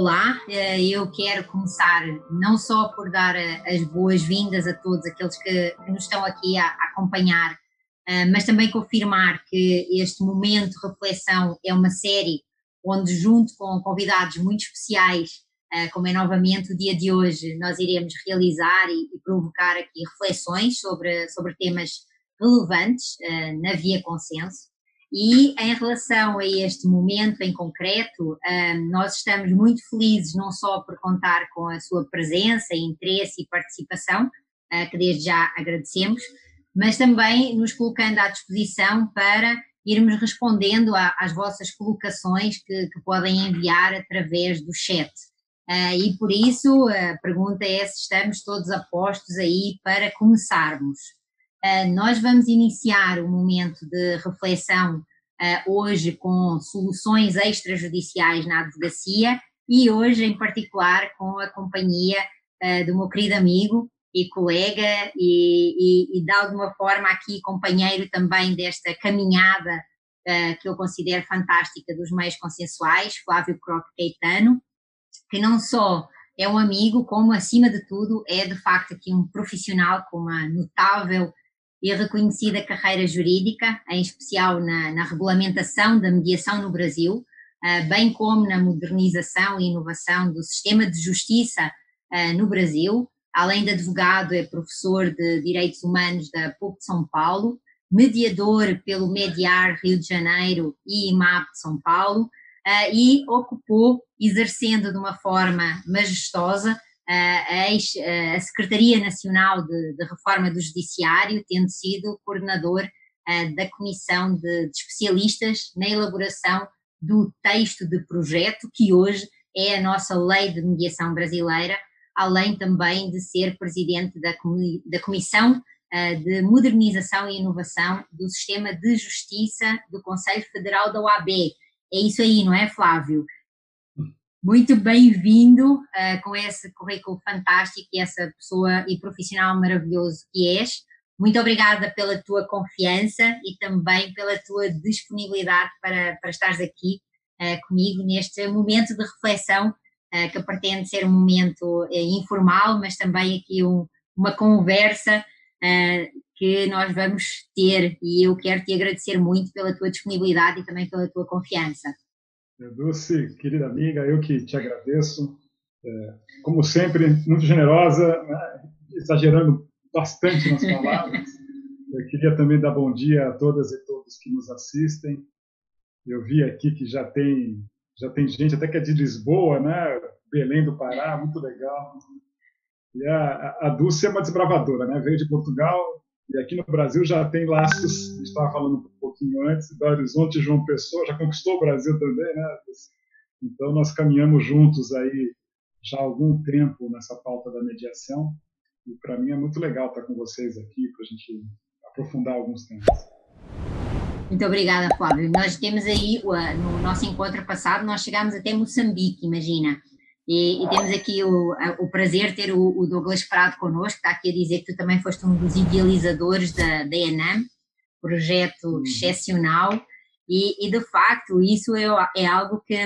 Olá, eh, eu quero começar não só por dar eh, as boas-vindas a todos aqueles que, nos estão aqui a, acompanhar, eh, mas também confirmar que este momento de reflexão é uma série onde, junto com convidados muito especiais, como é novamente o dia de hoje, nós iremos realizar e, provocar aqui reflexões sobre, sobre temas relevantes na Via Consenso. E em relação a este momento em concreto, hum, nós estamos muito felizes não só por contar com a sua presença, interesse e participação, eh, que desde já agradecemos, mas também nos colocando à disposição para irmos respondendo às vossas colocações que, que podem enviar através do chat. Uh, e por isso a pergunta é se estamos todos apostos aí para começarmos. Uh, nós vamos iniciar o momento de reflexão uh, hoje com soluções extrajudiciais na advocacia e hoje em particular com a companhia uh, do meu querido amigo e colega e, e, e, de alguma forma aqui companheiro também desta caminhada que eu considero fantástica dos meios consensuais, Flávio Croque Caetano, que não só é um amigo, como acima de tudo é de facto aqui um profissional com uma notável e reconhecida carreira jurídica, em especial na, na regulamentação da mediação no Brasil, uh, bem como na modernização e inovação do sistema de justiça uh, no Brasil. Além de advogado, é professor de Direitos Humanos da PUC de São Paulo, mediador pelo Mediar Rio de Janeiro e IMAP de São Paulo, uh, e ocupou, exercendo de uma forma majestosa, a, a Secretaria Nacional de, de, Reforma do Judiciário, tendo sido coordenador da Comissão de, de Especialistas na elaboração do texto de projeto, que hoje é a nossa lei de mediação brasileira, além também de ser presidente da, da Comissão de Modernização e Inovação do Sistema de Justiça do Conselho Federal da OAB. É isso aí, não é, Flávio? Muito bem-vindo uh, com esse currículo fantástico e essa pessoa e profissional maravilhoso que és. Muito obrigada pela tua confiança e também pela tua disponibilidade para, para estares aqui uh, comigo neste momento de reflexão, uh, que pretende ser um momento informal, mas também aqui um, uma conversa que nós vamos ter e eu quero te agradecer muito pela tua disponibilidade e também pela tua confiança. Dulce, querida amiga, eu que te agradeço. É, como sempre, muito generosa, né? exagerando bastante nas palavras. Eu queria também dar bom dia a todas e todos que nos assistem. Eu vi aqui que já tem já tem gente até que é de Lisboa, né? Belém do Pará, muito legal. E a, a Dulce é uma desbravadora, né? Veio de Portugal, e aqui no Brasil já tem laços, a gente estava falando um pouquinho antes, Belo Horizonte João Pessoa, já conquistou o Brasil também, né? Então nós caminhamos juntos aí já há algum tempo nessa pauta da mediação, e para mim é muito legal estar com vocês aqui para a gente aprofundar alguns temas. Muito obrigada, Flávio. Nós temos aí, no nosso encontro passado, nós chegámos até Moçambique, imagina. E, e, temos aqui o, o prazer de ter o, o, Douglas Prado connosco, está aqui a dizer que tu também foste um dos idealizadores da, da ENAM, projeto uhum. excepcional, e, e, de facto isso é, é algo que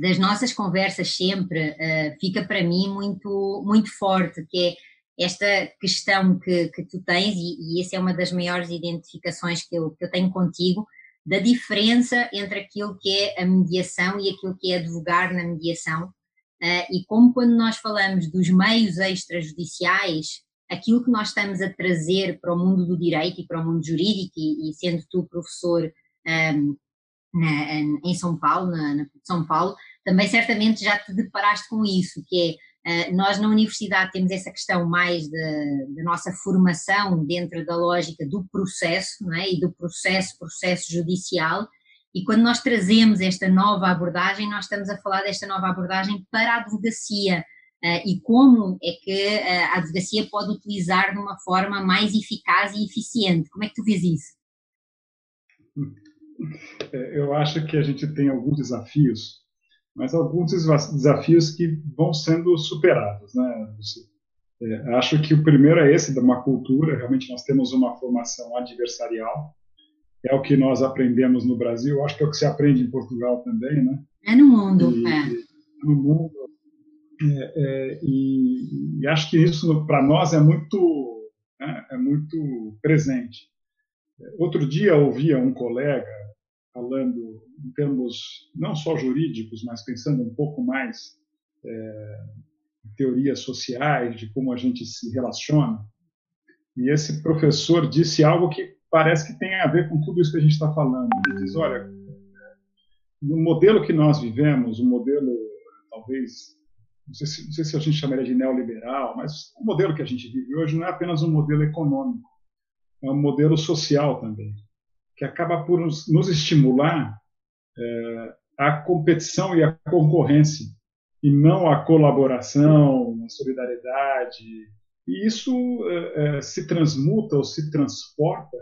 das nossas conversas sempre uh, fica para mim muito, muito forte, que é esta questão que, que tu tens, e, e essa é uma das maiores identificações que eu, que eu tenho contigo, da diferença entre aquilo que é a mediação e aquilo que é advogar na mediação, e como quando nós falamos dos meios extrajudiciais, aquilo que nós estamos a trazer para o mundo do direito e para o mundo jurídico, e, e sendo tu professor um, ehm, na, em São Paulo, na, na São Paulo, também certamente já te deparaste com isso, que é, uh, nós na universidade temos essa questão mais da nossa formação dentro da lógica do processo, não é? e do processo, processo judicial, e quando nós trazemos esta nova abordagem, nós estamos a falar desta nova abordagem para a advocacia uh, e como é que uh, a advocacia pode utilizar de uma forma mais eficaz e eficiente. Como é que tu vês isso? É, eu acho que a gente tem alguns desafios, mas alguns desafios que vão sendo superados, né? É, acho que o primeiro é esse, de uma cultura, realmente nós temos uma formação adversarial, é o que nós aprendemos no Brasil, acho que é o que se aprende em Portugal também, né? É no mundo, e, é. no mundo. É, é, e, e, acho que isso para nós é muito né, é muito presente. Outro dia ouvia um colega falando em termos não só jurídicos, mas pensando um pouco mais é, em teorias sociais de como a gente se relaciona. E esse professor disse algo que parece que tem a ver com tudo isso que a gente está falando. Ele diz: olha, no modelo que nós vivemos, o um modelo talvez não sei, se, não sei se a gente chamaria de neoliberal, mas o modelo que a gente vive hoje não é apenas um modelo econômico, é um modelo social também, que acaba por nos, nos estimular é, a competição e a concorrência, e não a colaboração, a solidariedade. E isso é, se transmuta ou se transporta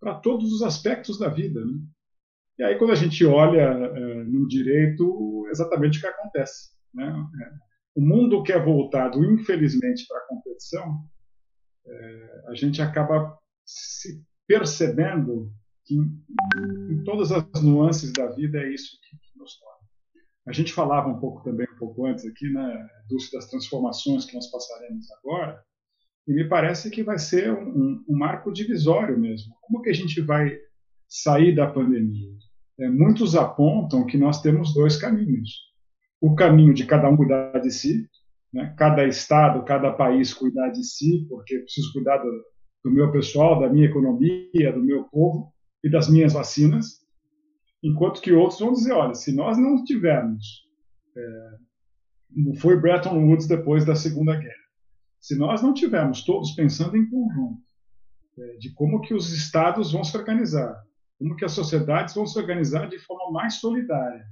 para todos os aspectos da vida. Né? E aí, quando a gente olha é, no direito, exatamente o que acontece. Né? É, o mundo que é voltado, infelizmente, para a competição, é, a gente acaba se percebendo que em, em, todas as nuances da vida é isso que, que, nos torna. A gente falava um pouco também, um pouco antes aqui, né, das transformações que nós passaremos agora, e me parece que vai ser um, um, um marco divisório mesmo. Como que a gente vai sair da pandemia? É, muitos apontam que nós temos dois caminhos o caminho de cada um cuidar de si, né? cada estado, cada país cuidar de si, porque preciso cuidar do, do, meu pessoal, da minha economia, do meu povo e das minhas vacinas, enquanto que outros vão dizer, olha, se nós não tivermos, é, foi Bretton Woods depois da Segunda Guerra, se nós não tivermos todos pensando em conjunto é, de como que os estados vão se organizar, como que as sociedades vão se organizar de forma mais solidária,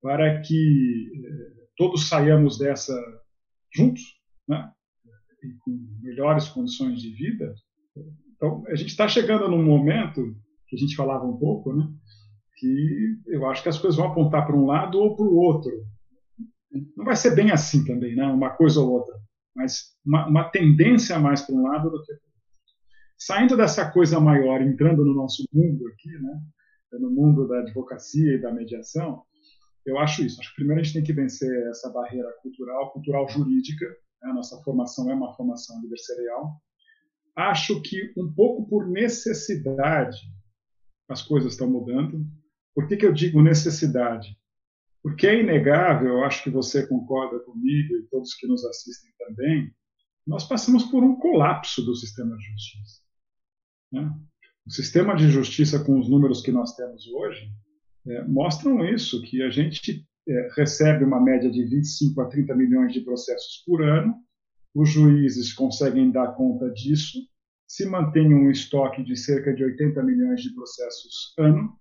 para que eh, todos saiamos dessa juntos, né? e com melhores condições de vida. Então, a gente está chegando num momento que a gente falava um pouco, né? que eu acho que as coisas vão apontar para um lado ou para o outro. Não vai ser bem assim também, né? uma coisa ou outra, mas uma, uma tendência mais para um lado do que para o outro. Saindo dessa coisa maior, entrando no nosso mundo aqui, né? no mundo da advocacia e da mediação, eu acho isso. Acho que primeiro a gente tem que vencer essa barreira cultural, cultural jurídica. Né? A nossa formação é uma formação adversarial. Acho que um pouco por necessidade as coisas estão mudando. Por que, que eu digo necessidade? Porque é inegável, eu acho que você concorda comigo e todos que nos assistem também, nós passamos por um colapso do sistema de justiça. Né? O sistema de justiça, com os números que nós temos hoje, é, mostram isso, que a gente é, recebe uma média de 25 a 30 milhões de processos por ano, os juízes conseguem dar conta disso, se mantém um estoque de cerca de 80 milhões de processos ano,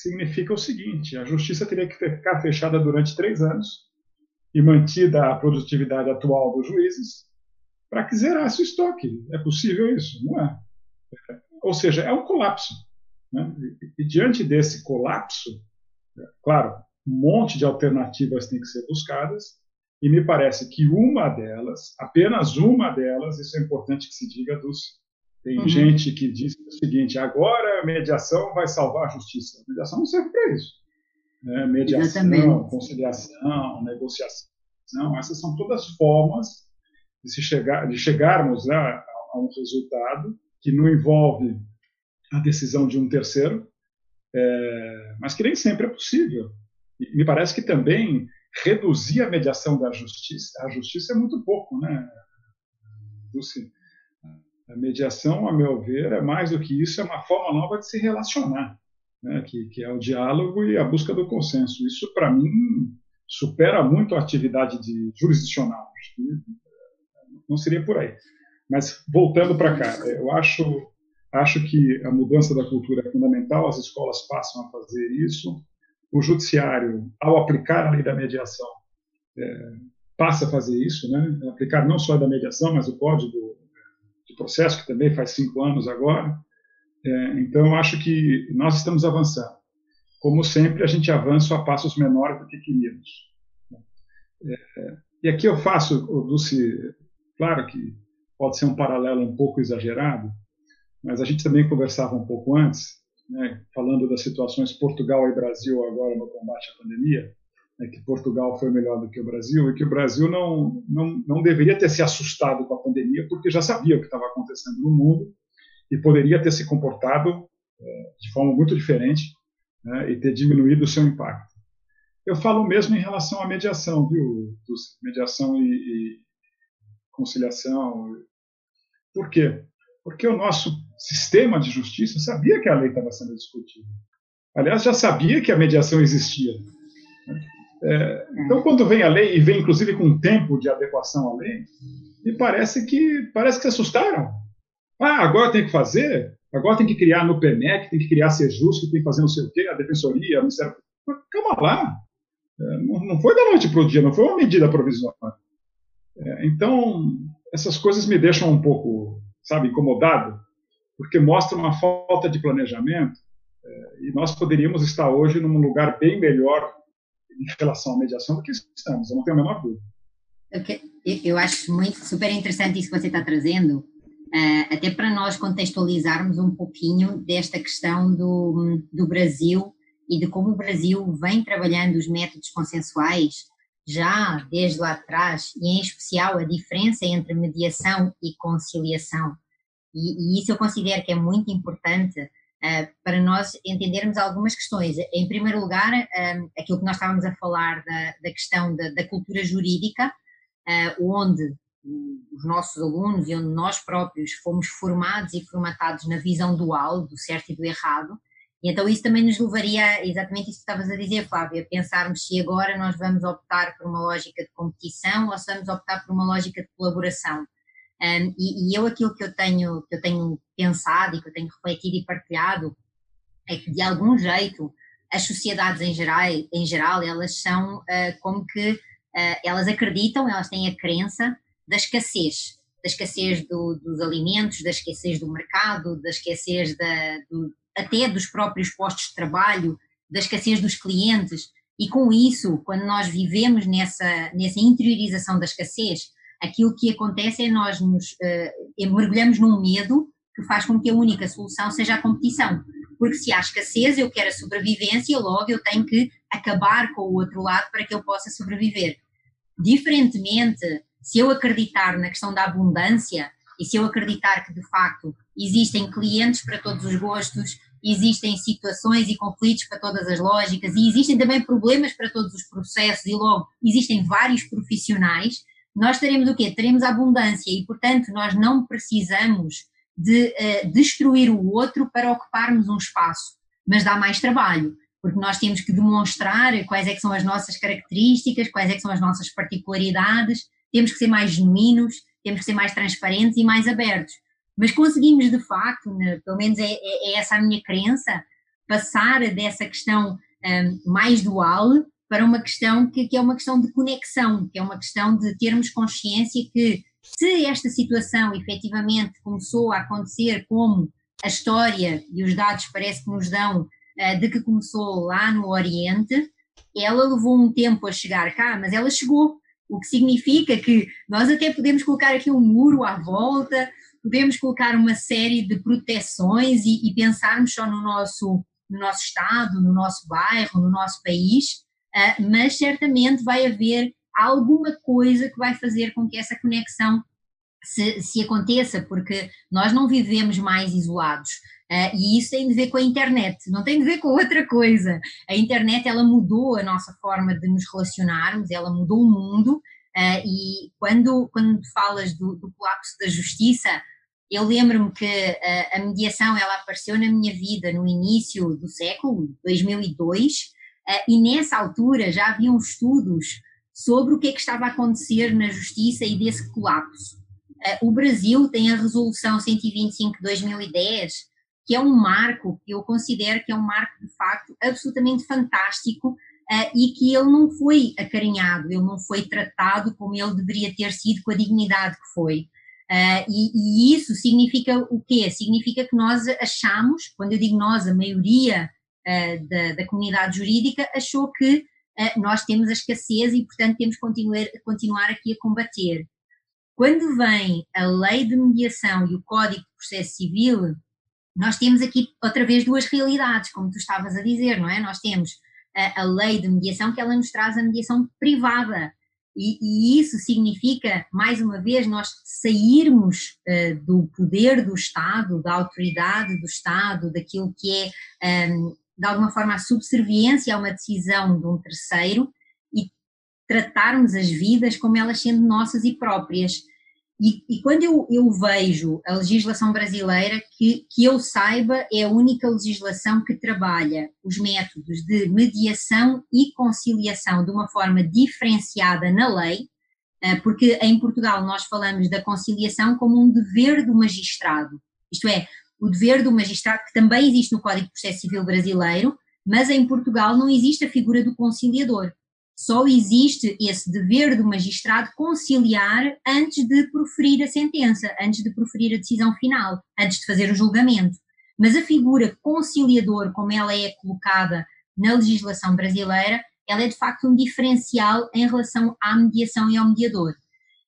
significa o seguinte: a justiça teria que ficar fechada durante três anos e mantida a produtividade atual dos juízes para que zerasse o estoque. É possível isso? Não é. Ou seja, é um colapso. Né? E, e, diante desse colapso, claro, um monte de alternativas têm que ser buscadas, e me parece que uma delas, apenas uma delas, isso é importante que se diga dos. Tem uhum. gente que diz o seguinte: agora a mediação vai salvar a justiça. A mediação não serve para isso. Né? Mediação, Exatamente. conciliação, negociação, essas são todas formas de, se chegar, de chegarmos né, a um resultado que não envolve a decisão de um terceiro, é, mas que nem sempre é possível. E me parece que também reduzir a mediação da justiça, a justiça é muito pouco, né? Dulce, a mediação, a meu ver, é mais do que isso, é uma forma nova de se relacionar, né? que, que é o diálogo e a busca do consenso. Isso, para mim, supera muito a atividade de jurisdicional. Não seria por aí. Mas voltando para cá, eu acho Acho que a mudança da cultura é fundamental, as escolas passam a fazer isso. O judiciário, ao aplicar a lei da mediação, é, passa a fazer isso, né? aplicar não só a da mediação, mas o código processo, que também faz cinco anos agora. É, então, acho que nós estamos avançando. Como sempre, a gente avança a passos menores do que queríamos. É, e aqui eu faço, Dulce, claro que pode ser um paralelo um pouco exagerado, mas a gente também conversava um pouco antes, né, falando das situações Portugal e Brasil agora no combate à pandemia. É que Portugal foi melhor do que o Brasil e que o Brasil não, não, não deveria ter se assustado com a pandemia porque já sabia o que estava acontecendo no mundo e poderia ter se comportado é, de forma muito diferente né, e ter diminuído o seu impacto. Eu falo mesmo em relação à mediação, viu? Mediação e, e conciliação. Por quê? Porque o nosso sistema de justiça sabia que a lei estava sendo discutida. Aliás, já sabia que a mediação existia. Né? É, então, quando vem a lei e vem inclusive com um tempo de adequação à lei, me parece que parece que se assustaram. Ah, agora tem que fazer, agora tem que criar no PEMEC, tem que criar ser justo, tem que fazer não sei o quê, a defensoria, o Ministério. Calma lá. É, não foi da noite para o dia, não foi uma medida provisória. É, então, essas coisas me deixam um pouco, sabe, incomodado, porque mostra uma falta de planejamento é, e nós poderíamos estar hoje num lugar bem melhor em relação à mediação do que estamos, eu não tenho a menor dúvida. Eu acho muito super interessante isso que você está trazendo, uh, até para nós contextualizarmos um pouquinho desta questão do, do Brasil e de como o Brasil vem trabalhando os métodos consensuais já desde lá atrás, e em especial a diferença entre mediação e conciliação. E, e isso eu considero que é muito importante para nós entendermos algumas questões. Em primeiro lugar, um, aquilo que nós estávamos a falar da, da questão da, da, cultura jurídica, uh, onde os nossos alunos e onde nós próprios fomos formados e formatados na visão dual do certo e do errado, e então isso também nos levaria, exatamente isso que estavas a dizer, Flávia, pensarmos se agora nós vamos optar por uma lógica de competição ou se vamos optar por uma lógica de colaboração. Um, e, e, eu aquilo que eu tenho que eu tenho pensado e que eu tenho refletido e partilhado é que de algum jeito as sociedades em geral, em geral elas são uh, como que uh, elas acreditam, elas têm a crença da escassez, da escassez do, dos alimentos, da escassez do mercado, da escassez da, do, até dos próprios postos de trabalho, da escassez dos clientes, e com isso, quando nós vivemos nessa, nessa interiorização da escassez, aquilo que acontece é nós nos uh, mergulhamos num medo que faz com que a única solução seja a competição. Porque se há escassez, eu quero a sobrevivência, logo eu tenho que acabar com o outro lado para que eu possa sobreviver. Diferentemente, se eu acreditar na questão da abundância e se eu acreditar que de facto existem clientes para todos os gostos, existem situações e conflitos para todas as lógicas e existem também problemas para todos os processos e logo existem vários profissionais, nós teremos o quê? Teremos abundância e, portanto, nós não precisamos de uh, destruir o outro para ocuparmos um espaço, mas dá mais trabalho, porque nós temos que demonstrar quais é que são as nossas características, quais é que são as nossas particularidades, temos que ser mais genuínos, temos que ser mais transparentes e mais abertos. Mas conseguimos de facto, né, pelo menos é, é, é, essa a minha crença, passar dessa questão um, mais dual para uma questão que, que, é uma questão de conexão, que é uma questão de termos consciência que se esta situação efetivamente começou a acontecer como a história e os dados parece que nos dão uh, de que começou lá no Oriente, ela levou um tempo a chegar cá, mas ela chegou, o que significa que nós até podemos colocar aqui um muro à volta, podemos colocar uma série de proteções e, e pensarmos só no nosso, no nosso estado, no nosso bairro, no nosso país, uh, mas certamente vai haver alguma coisa que vai fazer com que essa conexão se, se aconteça, porque nós não vivemos mais isolados. Uh, e isso tem de ver com a internet, não tem de ver com outra coisa. A internet ela mudou a nossa forma de nos relacionarmos, ela mudou o mundo. Uh, e quando, quando falas do, do colapso da justiça, eu lembro-me que a, a, mediação ela apareceu na minha vida no início do século, 2002, e nessa altura já haviam estudos sobre o que é que estava a acontecer na justiça e desse colapso. O Brasil tem a resolução 125 de 2010, que é um marco que eu considero que é um marco de facto absolutamente fantástico e que ele não foi acarinhado, ele não foi tratado como ele deveria ter sido com a dignidade que foi. E, e, isso significa o quê? Significa que nós achamos, quando eu digo nós, a maioria da, da, comunidade jurídica achou que uh, nós temos a escassez e, portanto, temos que continuar, continuar aqui a combater. Quando vem a lei de mediação e o Código de Processo Civil, nós temos aqui outra vez duas realidades, como tu estavas a dizer, não é? Nós temos a, a lei de mediação que ela nos traz a mediação privada. E, e, isso significa, mais uma vez, nós sairmos uh, do poder do Estado, da autoridade do Estado, daquilo que é, um, ehm, de alguma forma, a subserviência a uma decisão de um terceiro e tratarmos as vidas como elas sendo nossas e próprias. E, e, quando eu, eu, vejo a legislação brasileira, que, que eu saiba, é a única legislação que trabalha os métodos de mediação e conciliação de uma forma diferenciada na lei, eh, porque em Portugal nós falamos da conciliação como um dever do magistrado, isto é, o dever do magistrado, que também existe no Código de Processo Civil brasileiro, mas em Portugal não existe a figura do conciliador só existe esse dever do magistrado conciliar antes de proferir a sentença, antes de proferir a decisão final, antes de fazer o julgamento. Mas a figura conciliador, como ela é colocada na legislação brasileira, ela é de facto um diferencial em relação à mediação e ao mediador.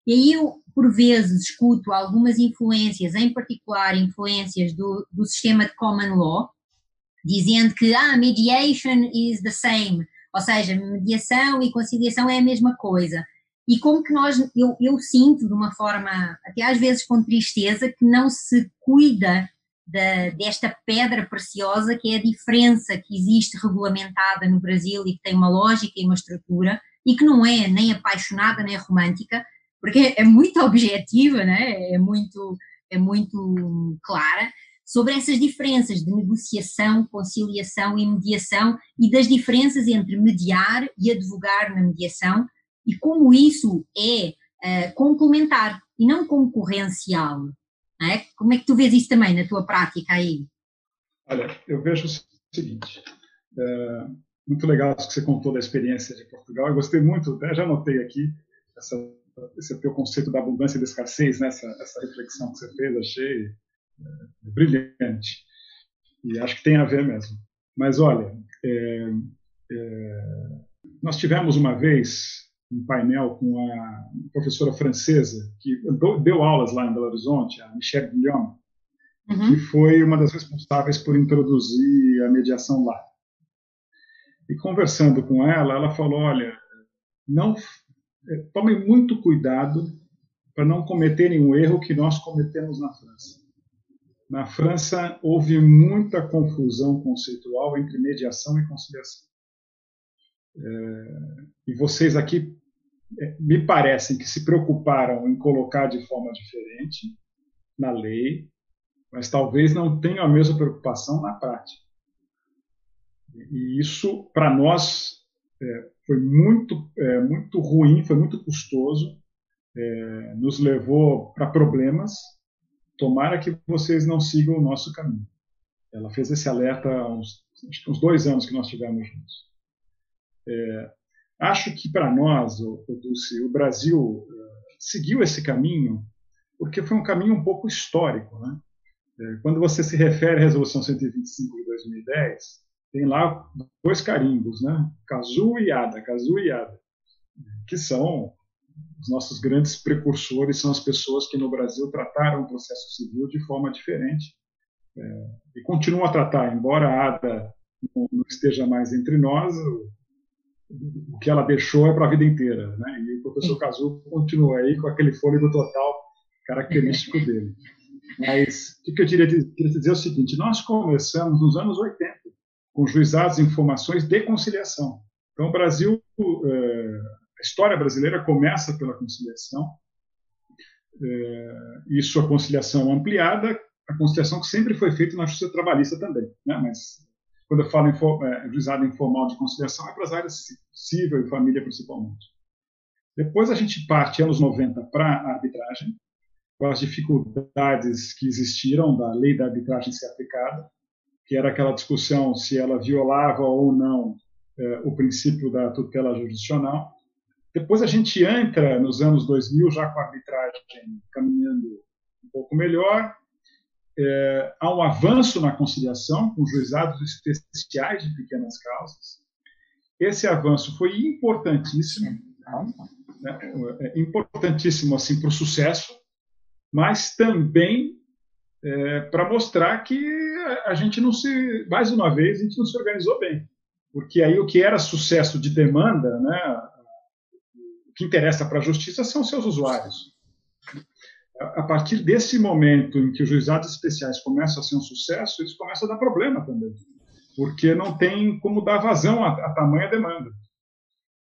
E aí eu, por vezes, escuto algumas influências, em particular influências do, do sistema de common law, dizendo que ah, mediation is the same, ou seja, mediação e conciliação é a mesma coisa. E como que nós, eu, eu sinto de uma forma, até às vezes com tristeza, que não se cuida da, desta pedra preciosa que é a diferença que existe regulamentada no Brasil e que tem uma lógica e uma estrutura e que não é nem apaixonada nem romântica, porque é muito objetiva, né? é, muito, é muito clara, sobre essas diferenças de negociação, conciliação e mediação e das diferenças entre mediar e advogar na mediação e como isso é uh, complementar e não concorrencial. Não é? Como é que tu vês isso também na tua prática aí? Olha, eu vejo o seguinte, é, muito legal isso que você contou da experiência de Portugal, eu gostei muito, até já anotei aqui essa, esse teu conceito da abundância e da escassez, né? essa, essa reflexão que você fez, achei é brilhante. E acho que tem a ver mesmo. Mas olha, é, é, nós tivemos uma vez um painel com a professora francesa que deu aulas lá em Belo Horizonte, a Michelle Guillaume, uhum. que foi uma das responsáveis por introduzir a mediação lá. E conversando com ela, ela falou: olha, não é, tomem muito cuidado para não cometerem o erro que nós cometemos na França. Na França, houve muita confusão conceitual entre mediação e conciliação. É, e vocês aqui é, me parecem que se preocuparam em colocar de forma diferente na lei, mas talvez não tenham a mesma preocupação na prática. E isso, para nós, é, foi muito, é, muito ruim, foi muito custoso, é, nos levou para problemas tomara que vocês não sigam o nosso caminho. Ela fez esse alerta há uns, uns dois anos que nós tivemos juntos. É, acho que para nós, o, o, o Brasil uh, seguiu esse caminho porque foi um caminho um pouco histórico. Né? É, quando você se refere à Resolução 125 de 2010, tem lá dois carimbos, né? Cazu e Ada, Cazu e Ada, que são os nossos grandes precursores são as pessoas que no Brasil trataram o processo civil de forma diferente é, e continuam a tratar, embora a ADA não, não esteja mais entre nós, o, o que ela deixou é para a vida inteira, né? E o professor Cazu continua aí com aquele fôlego total característico dele. Mas o que eu queria dizer é o seguinte: nós começamos nos anos 80 com juizados e informações de conciliação. Então, o Brasil é, a história brasileira começa pela conciliação, é, e sua conciliação ampliada, a conciliação que sempre foi feita na justiça trabalhista também, né? mas quando eu falo em é, juizado informal de conciliação é para as áreas civil e família principalmente. Depois a gente parte, anos 90, para a arbitragem, com as dificuldades que existiram da lei da arbitragem ser aplicada, que era aquela discussão se ela violava ou não é, o princípio da tutela jurisdicional. Depois a gente entra nos anos 2000 já com a arbitragem caminhando um pouco melhor. É, há um avanço na conciliação com juizados especiais de pequenas causas. Esse avanço foi importantíssimo, né, é, importantíssimo assim para o sucesso, mas também é, para mostrar que a gente não se, mais uma vez, a gente não se organizou bem. porque aí o que era sucesso de demanda, né, o que interessa para a justiça são seus usuários. A partir desse momento em que os juizados especiais começam a ser um sucesso, isso começa a dar problema também, porque não tem como dar vazão a, tamanha demanda.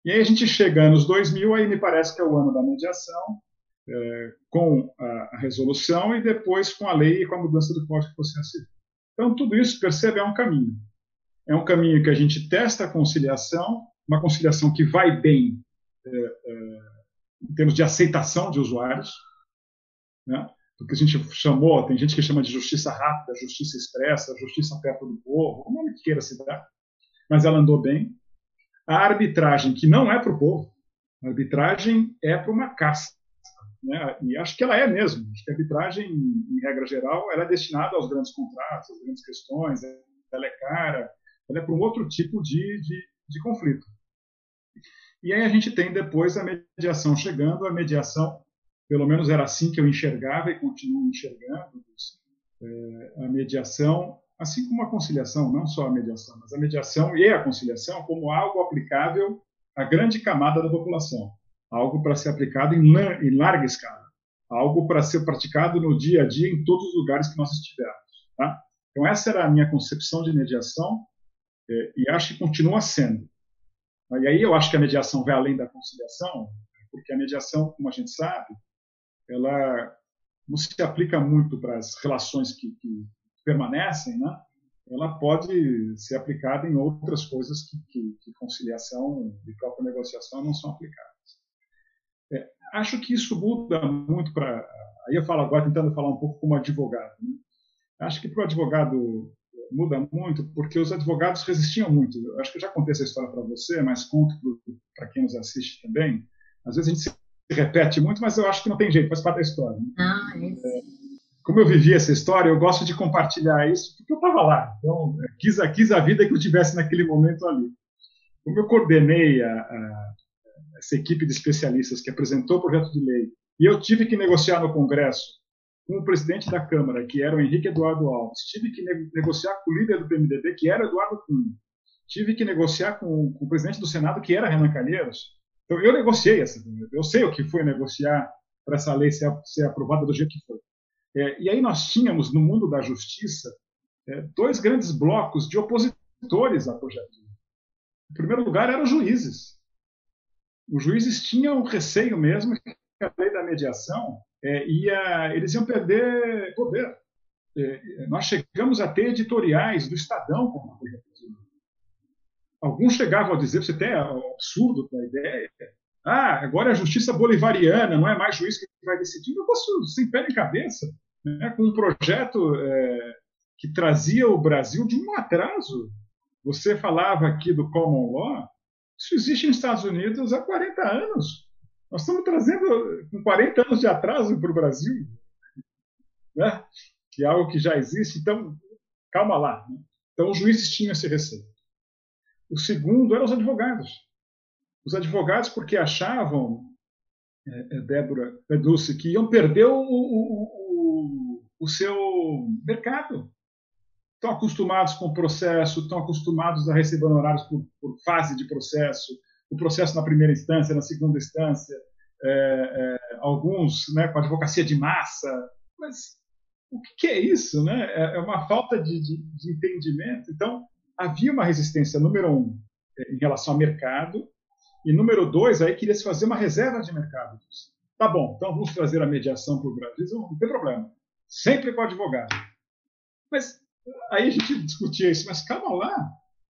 E aí a gente chega anos 2000, aí me parece que é o ano da mediação, é, com a, a, resolução e depois com a lei e com a mudança do Código de Processo Civil. Então, tudo isso, percebe, é um caminho. É um caminho que a gente testa a conciliação, uma conciliação que vai bem é, é, em termos de aceitação de usuários, né? que a gente chamou, tem gente que chama de justiça rápida, justiça expressa, justiça perto do povo, o nome que queira se dar, mas ela andou bem. A arbitragem, que não é para o povo, a arbitragem é para uma casta. Né? E acho que ela é mesmo. Acho que a arbitragem, em regra geral, ela é destinada aos grandes contratos, às grandes questões, ela é cara, ela é para um outro tipo de, de, de conflito. E aí a gente tem depois a mediação chegando, a mediação, pelo menos era assim que eu enxergava e continuo enxergando, é, a mediação, assim como a conciliação, não só a mediação, mas a mediação e a conciliação como algo aplicável à grande camada da população algo para ser aplicado em, em larga escala, algo para ser praticado no dia a dia em todos os lugares que nós estivermos. Tá? Então, essa era a minha concepção de mediação é, e acho que continua sendo. E aí eu acho que a mediação vai além da conciliação, porque a mediação, como a gente sabe, ela não se aplica muito para as relações que, que permanecem, né? ela pode ser aplicada em outras coisas que, que, que conciliação e própria negociação não são aplicadas. É, acho que isso muda muito para. Aí eu falo agora, tentando falar um pouco como advogado. Né? Acho que para o advogado muda muito, porque os advogados resistiam muito. Eu acho que eu já contei essa história para você, mas conto para quem nos assiste também. Às vezes a gente se repete muito, mas eu acho que não tem jeito, faz parte da história. Né? Ah, é, como eu vivi essa história, eu gosto de compartilhar isso, porque eu estava lá. Então, quis, quis a vida que eu tivesse naquele momento ali. Como eu coordenei a, a essa equipe de especialistas que apresentou o projeto de lei, e eu tive que negociar no Congresso com o presidente da Câmara, que era o Henrique Eduardo Alves, tive que negociar com o líder do PMDB, que era Eduardo Cunha, tive que negociar com, com, o presidente do Senado, que era Renan Calheiros. Então, eu negociei essa, eu sei o que foi negociar para essa lei ser, ser, aprovada do jeito que foi. É, e aí nós tínhamos, no mundo da justiça, é, dois grandes blocos de opositores ao projeto. Em primeiro lugar, eram juízes os juízes tinham receio mesmo que a lei da mediação é, ia, eles iam perder poder. É, nós chegamos a ter editoriais do Estadão como projeto Alguns chegavam a dizer, você tem o absurdo da ideia, ah, agora é a justiça bolivariana, não é mais juiz que vai decidir. Eu posso, sem pé nem cabeça, né, com um projeto é, que trazia o Brasil de um atraso. Você falava aqui do common law, isso existe nos Estados Unidos há 40 anos. Nós estamos trazendo com 40 anos de atraso para o Brasil, né? que é algo que já existe. Então, calma lá. Né? Então, os juízes tinham esse receio. O segundo eram os advogados. Os advogados, porque achavam, é, é, Débora Pedulce, que iam perder o, o, o, o seu mercado estão acostumados com o processo, estão acostumados a receber honorários por, por fase de processo, o processo na primeira instância, na segunda instância, é, é, alguns né, com advocacia de massa, mas o que, que é isso? Né? É, é uma falta de, de, de, entendimento. Então, havia uma resistência, número um, é, em relação ao mercado, e número dois, aí queria se fazer uma reserva de mercado. Tá bom, então vamos trazer a mediação para o Brasil, não tem problema. Sempre com advogado. Mas aí a gente discutia isso, mas calma lá,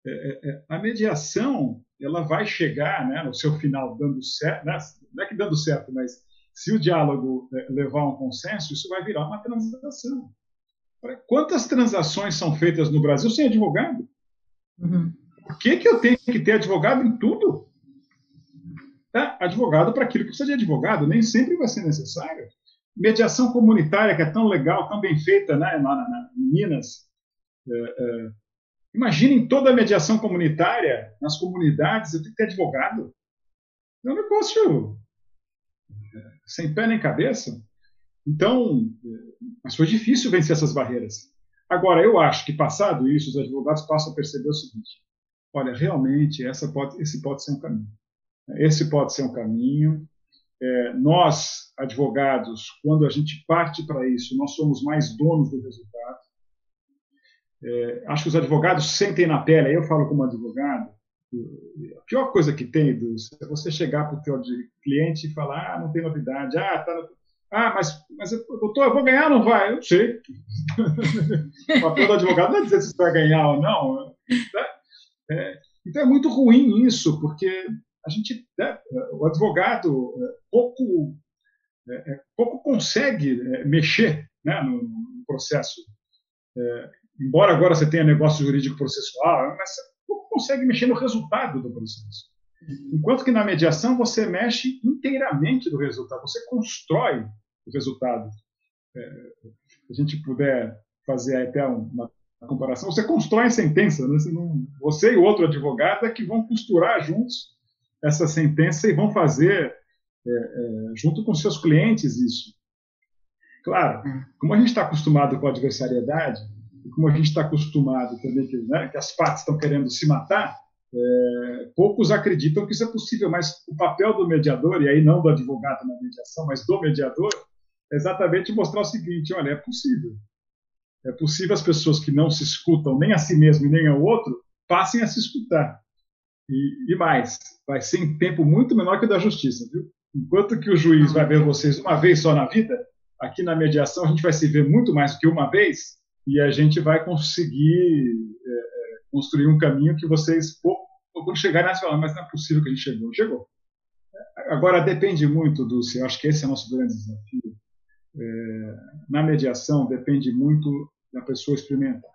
é, é, é, a mediação ela vai chegar né, no seu final dando certo, né, não é que dando certo, mas se o diálogo levar a um consenso, isso vai virar uma transação. Quantas transações são feitas no Brasil sem advogado? Uhum. Por que, que eu tenho que ter advogado em tudo? É, advogado para aquilo que precisa de advogado, nem sempre vai ser necessário. Mediação comunitária, que é tão legal, tão bem feita né, na, na, em Minas, imaginem toda a mediação comunitária nas comunidades, eu tenho que ter advogado. É um negócio é, sem pé nem cabeça. Então, é, mas foi difícil vencer essas barreiras. Agora, eu acho que, passado isso, os advogados passam a perceber o seguinte: olha, realmente essa pode, esse pode ser um caminho. Esse pode ser um caminho. É, nós, advogados, quando a gente parte para isso, nós somos mais donos do resultado. É, acho que os advogados sentem na pele, eu falo como advogado, a pior coisa que tem, é você chegar para o teu cliente e falar, ah, não tem novidade, ah, tá no... ah mas, mas doutor, eu vou ganhar ou não vai? Eu não sei. o papel do advogado não é dizer se vai ganhar ou não. Né? É, então é muito ruim isso, porque a gente, né, o advogado é, pouco, é, é, pouco consegue mexer né, no, no processo. Embora agora você tenha negócio jurídico processual, mas você pouco consegue mexer no resultado do processo. Enquanto que na mediação você mexe inteiramente do resultado, você constrói o resultado. se a gente puder fazer até uma comparação, você constrói a sentença, né? você, não, você e o outro advogado é que vão costurar juntos essa sentença e vão fazer é, é, junto com seus clientes isso. Claro, hum. como a gente está acostumado com a adversariedade, como a gente está acostumado também que, né, que, as partes estão querendo se matar, é, poucos acreditam que isso é possível, mas o papel do mediador, e aí não do advogado na mediação, mas do mediador, é exatamente mostrar o seguinte: olha, é possível. É possível as pessoas que não se escutam nem a si mesmo e nem ao outro passem a se escutar. E, e mais, vai ser em tempo muito menor que o da justiça, viu? Enquanto que o juiz vai ver vocês uma vez só na vida, aqui na mediação a gente vai se ver muito mais do que uma vez e a gente vai conseguir é, é construir um caminho que vocês, quando chegarem, nessa falam, mas não é possível que a gente chegou. Chegou. Agora, depende muito, do eu acho que esse é o nosso grande desafio. É, na mediação, depende muito da pessoa experimentar.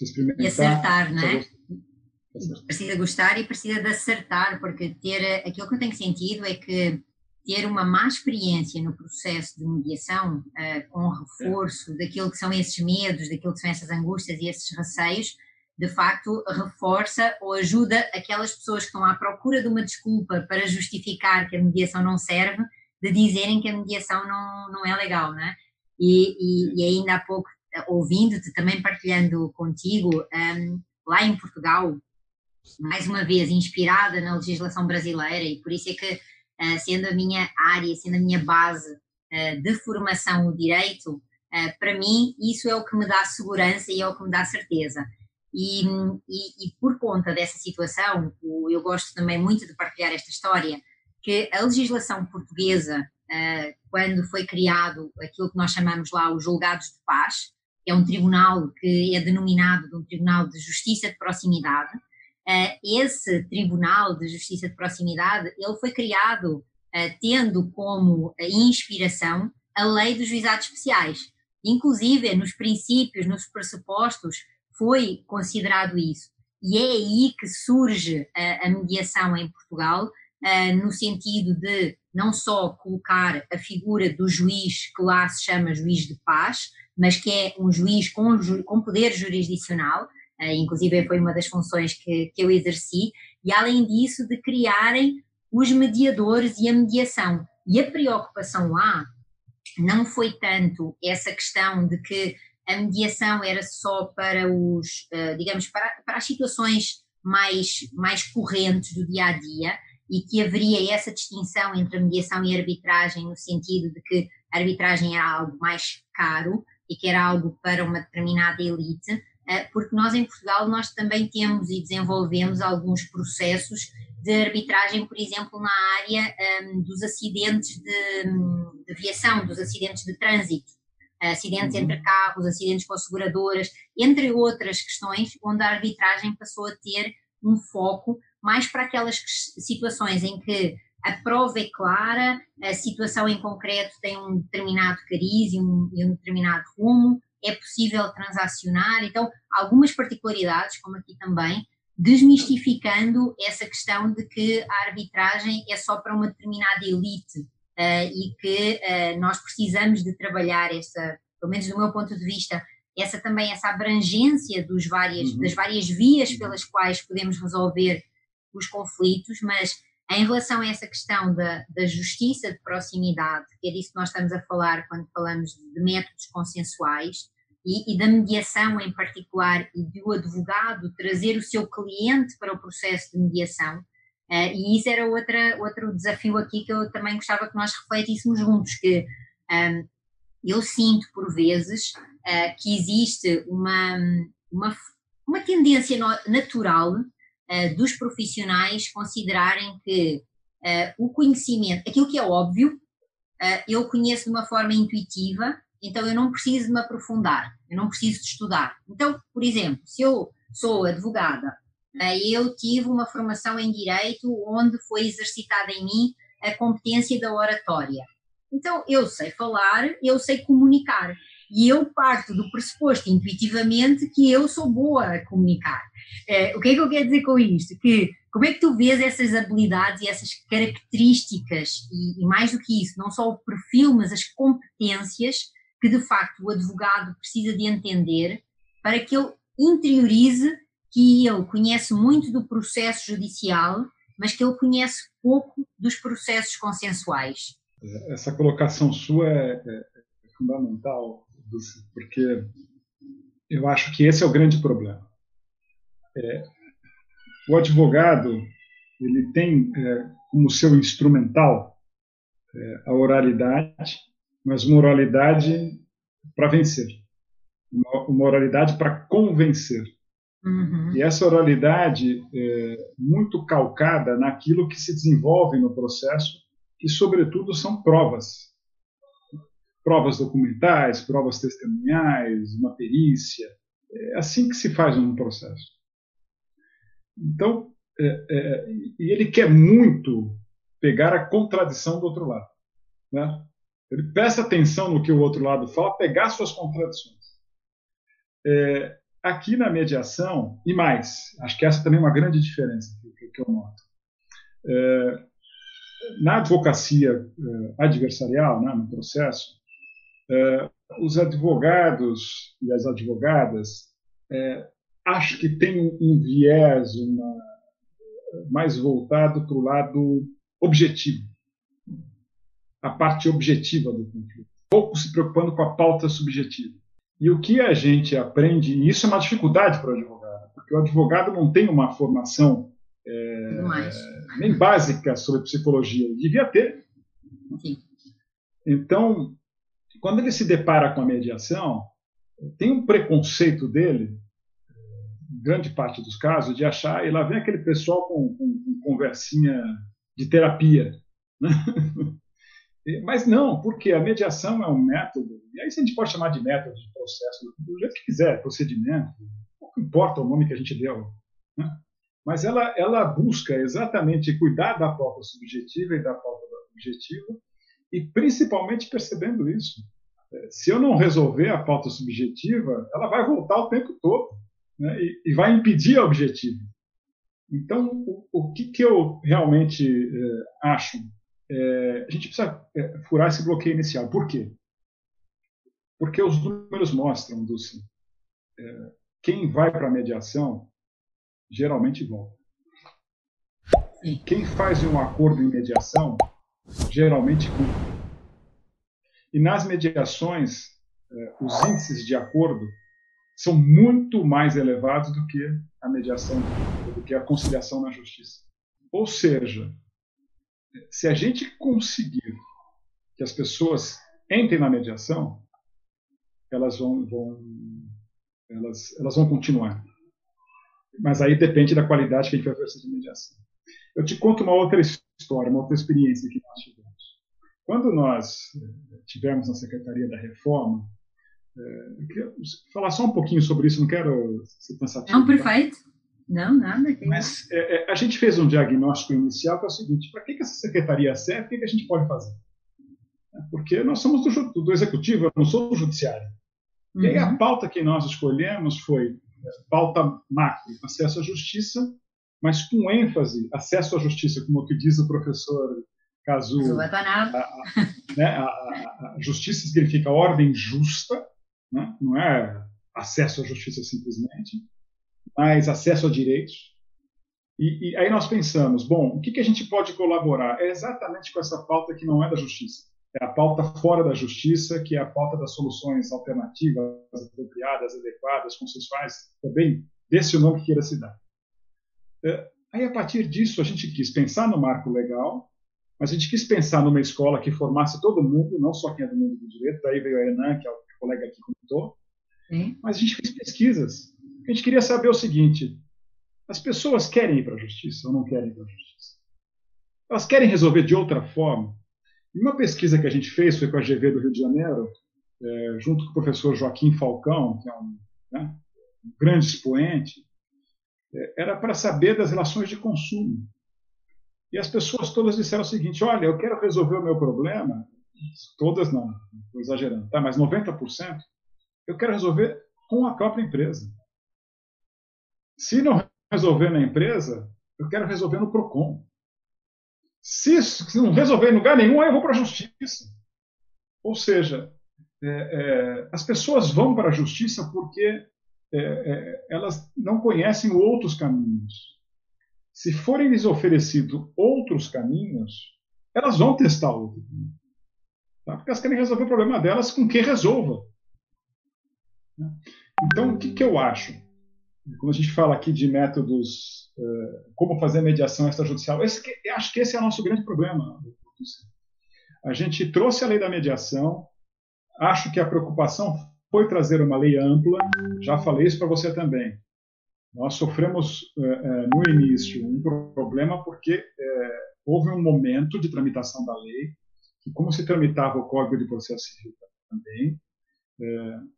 experimentar e acertar, né? Precisa gostar e precisa de acertar, porque ter aquilo que eu tenho sentido é que ter uma má experiência no processo de mediação, uh, com reforço é. daquilo que são esses medos, daquilo que são essas angústias e esses receios, de facto reforça ou ajuda aquelas pessoas que estão à procura de uma desculpa para justificar que a mediação não serve, de dizerem que a mediação não, não é legal, né? E, e, e ainda há pouco, ouvindo-te, também partilhando contigo, um, lá em Portugal, mais uma vez inspirada na legislação brasileira, e por isso é que, sendo a minha área, sendo a minha base uh, de formação o direito, uh, para mim isso é o que me dá segurança e é o que me dá certeza. E, e, e por conta dessa situação, eu gosto também muito de partilhar esta história, que a legislação portuguesa, quando foi criado aquilo que nós chamamos lá os julgados de paz, que é um tribunal que é denominado de um tribunal de justiça de proximidade, esse Tribunal de Justiça de Proximidade, ele foi criado eh, tendo como inspiração a Lei dos Juizados Especiais. Inclusive, nos princípios, nos pressupostos, foi considerado isso. E é aí que surge a, mediação em Portugal, no sentido de não só colocar a figura do juiz, que lá se chama juiz de paz, mas que é um juiz com, com poder jurisdicional, inclusive foi uma das funções que, que eu exerci, e além disso de criarem os mediadores e a mediação. E a preocupação lá não foi tanto essa questão de que a mediação era só para os, uh, digamos, para, para as situações mais, mais correntes do dia a dia e que haveria essa distinção entre a mediação e a arbitragem no sentido de que a arbitragem era algo mais caro e que era algo para uma determinada elite, eh, porque nós em Portugal nós também temos e desenvolvemos alguns processos de arbitragem, por exemplo, na área um, ehm, dos acidentes de, de, aviação, dos acidentes de trânsito, acidentes uhum. entre carros, acidentes com seguradoras, entre outras questões, onde a arbitragem passou a ter um foco mais para aquelas situações em que a prova é clara, a situação em concreto tem um determinado cariz e um, e um determinado rumo, é possível transacionar. Então, algumas particularidades, como aqui também, desmistificando essa questão de que a arbitragem é só para uma determinada elite uh, e que uh, nós precisamos de trabalhar essa, pelo menos do meu ponto de vista, essa também essa abrangência dos várias, uhum. das várias vias pelas quais podemos resolver os conflitos, mas em relação a essa questão da, da justiça de proximidade, que é disso que nós estamos a falar quando falamos de métodos consensuais, e, e, da mediação em particular e do advogado trazer o seu cliente para o processo de mediação. Uh, e isso era outra, outro desafio aqui que eu também gostava que nós refletíssemos juntos, que um, eu sinto por vezes uh, que existe uma, uma, uma tendência natural uh, dos profissionais considerarem que o conhecimento, aquilo que é óbvio, eu conheço de uma forma intuitiva então eu não preciso me aprofundar, eu não preciso de estudar. Então, por exemplo, se eu sou advogada, eh, eu tive uma formação em direito onde foi exercitada em mim a competência da oratória. Então, eu sei falar, eu sei comunicar. E eu parto do pressuposto intuitivamente que eu sou boa a comunicar. Eh, o que é que eu quero dizer com isto? Que como é que tu vês essas habilidades e essas características, e, e mais do que isso, não só o perfil, mas as competências que de facto o advogado precisa de entender para que ele interiorize que ele conhece muito do processo judicial, mas que ele conhece pouco dos processos consensuais. Essa colocação sua é, é, é fundamental, porque eu acho que esse é o grande problema. É, o advogado ele tem é, como seu instrumental é, a oralidade mas moralidade para vencer, uma moralidade para convencer. Uhum. E essa oralidade é muito calcada naquilo que se desenvolve no processo, que, sobretudo, são provas. Provas documentais, provas testemunhais, uma perícia. É assim que se faz um processo. Então, é, é, e ele quer muito pegar a contradição do outro lado. Né? Ele presta atenção no que o outro lado fala, pegar suas contradições. É, aqui na mediação, e mais, acho que essa também é uma grande diferença que, que eu noto. É, na advocacia é, adversarial, né, no processo, é, os advogados e as advogadas é, acho que tem um viés uma, mais voltado para o lado objetivo a parte objetiva do conflito, pouco se preocupando com a pauta subjetiva. E o que a gente aprende, e isso é uma dificuldade para o advogado, porque o advogado não tem uma formação é, nem básica sobre psicologia, ele devia ter. Sim. Então, quando ele se depara com a mediação, tem um preconceito dele, em grande parte dos casos, de achar, e lá vem aquele pessoal com, com, com conversinha de terapia. Né? Mas não, porque a mediação é um método, e aí a gente pode chamar de método, de processo, do jeito que quiser, procedimento, pouco importa o nome que a gente deu. Né? Mas ela, ela busca exatamente cuidar da pauta subjetiva e da pauta objetiva, e principalmente percebendo isso. É, se eu não resolver a pauta subjetiva, ela vai voltar o tempo todo né? e, e, vai impedir a objetiva. Então, o, o que, que eu realmente é, acho é, a gente precisa é, furar esse bloqueio inicial. Por quê? Porque os números mostram, Dulce, é, quem vai para a mediação geralmente volta. E quem faz um acordo em mediação geralmente cumpre. E nas mediações, é, os índices de acordo são muito mais elevados do que a mediação, do que a conciliação na justiça. Ou seja, se a gente conseguir que as pessoas entrem na mediação, elas vão, vão elas, elas vão continuar. Mas aí depende da qualidade que a gente vai oferecer de mediação. Eu te conto uma outra história, uma outra experiência que nós tivemos. Quando nós eh, tivemos na Secretaria da Reforma, eh, eu queria falar só um pouquinho sobre isso, não quero ser cansativo. Não, perfeito. Não, nada. Mas é, é, a gente fez um diagnóstico inicial que é o seguinte: para que, que essa secretaria serve? O que, que a gente pode fazer? Porque nós somos do, do executivo, eu não sou do judiciário. Uhum. E aí a uhum. pauta que nós escolhemos foi pauta macro, acesso à justiça, mas com ênfase, acesso à justiça, como que diz o professor Cazu. Né, a, a, justiça significa ordem justa, né, não é acesso à justiça simplesmente mais acesso a direitos. E, e aí nós pensamos, bom, o que, que a gente pode colaborar? É exatamente com essa pauta que não é da justiça, é a pauta fora da justiça, que é a pauta das soluções alternativas, apropriadas, adequadas, consensuais, também desse o nome que queira se dar. É, aí, a partir disso, a gente quis pensar no marco legal, mas a gente quis pensar numa escola que formasse todo mundo, não só quem é do mundo do direito, daí veio a Enan, que é o colega que comentou, Sim. mas a gente fez pesquisas. A gente queria saber o seguinte, as pessoas querem ir para a justiça ou não querem ir para a justiça? Elas querem resolver de outra forma? Uma pesquisa que a gente fez foi com a GV do Rio de Janeiro, é, junto com o professor Joaquim Falcão, que é um, né, um grande expoente, é, era para saber das relações de consumo. E as pessoas todas disseram o seguinte: olha, eu quero resolver o meu problema, todas não, estou exagerando, tá? mas 90%, eu quero resolver com a própria empresa. Se não resolver na empresa, eu quero resolver no PROCON. Se, se não resolver em lugar nenhum, aí eu vou para a justiça. Ou seja, é, é, as pessoas vão para a justiça porque é, é, elas não conhecem outros caminhos. Se forem lhes oferecidos outros caminhos, elas vão testar outro. Tá? Porque elas querem resolver o problema delas com quem resolva. Então, o que, que eu acho? Quando a gente fala aqui de métodos eh, como fazer mediação extrajudicial. Esse acho que esse é o nosso grande problema. A gente trouxe a lei da mediação, acho que a preocupação foi trazer uma lei ampla, já falei isso para você também. Nós sofremos eh, eh, no início um problema porque houve um momento de tramitação da lei, que como se tramitava o Código de Processo Civil também,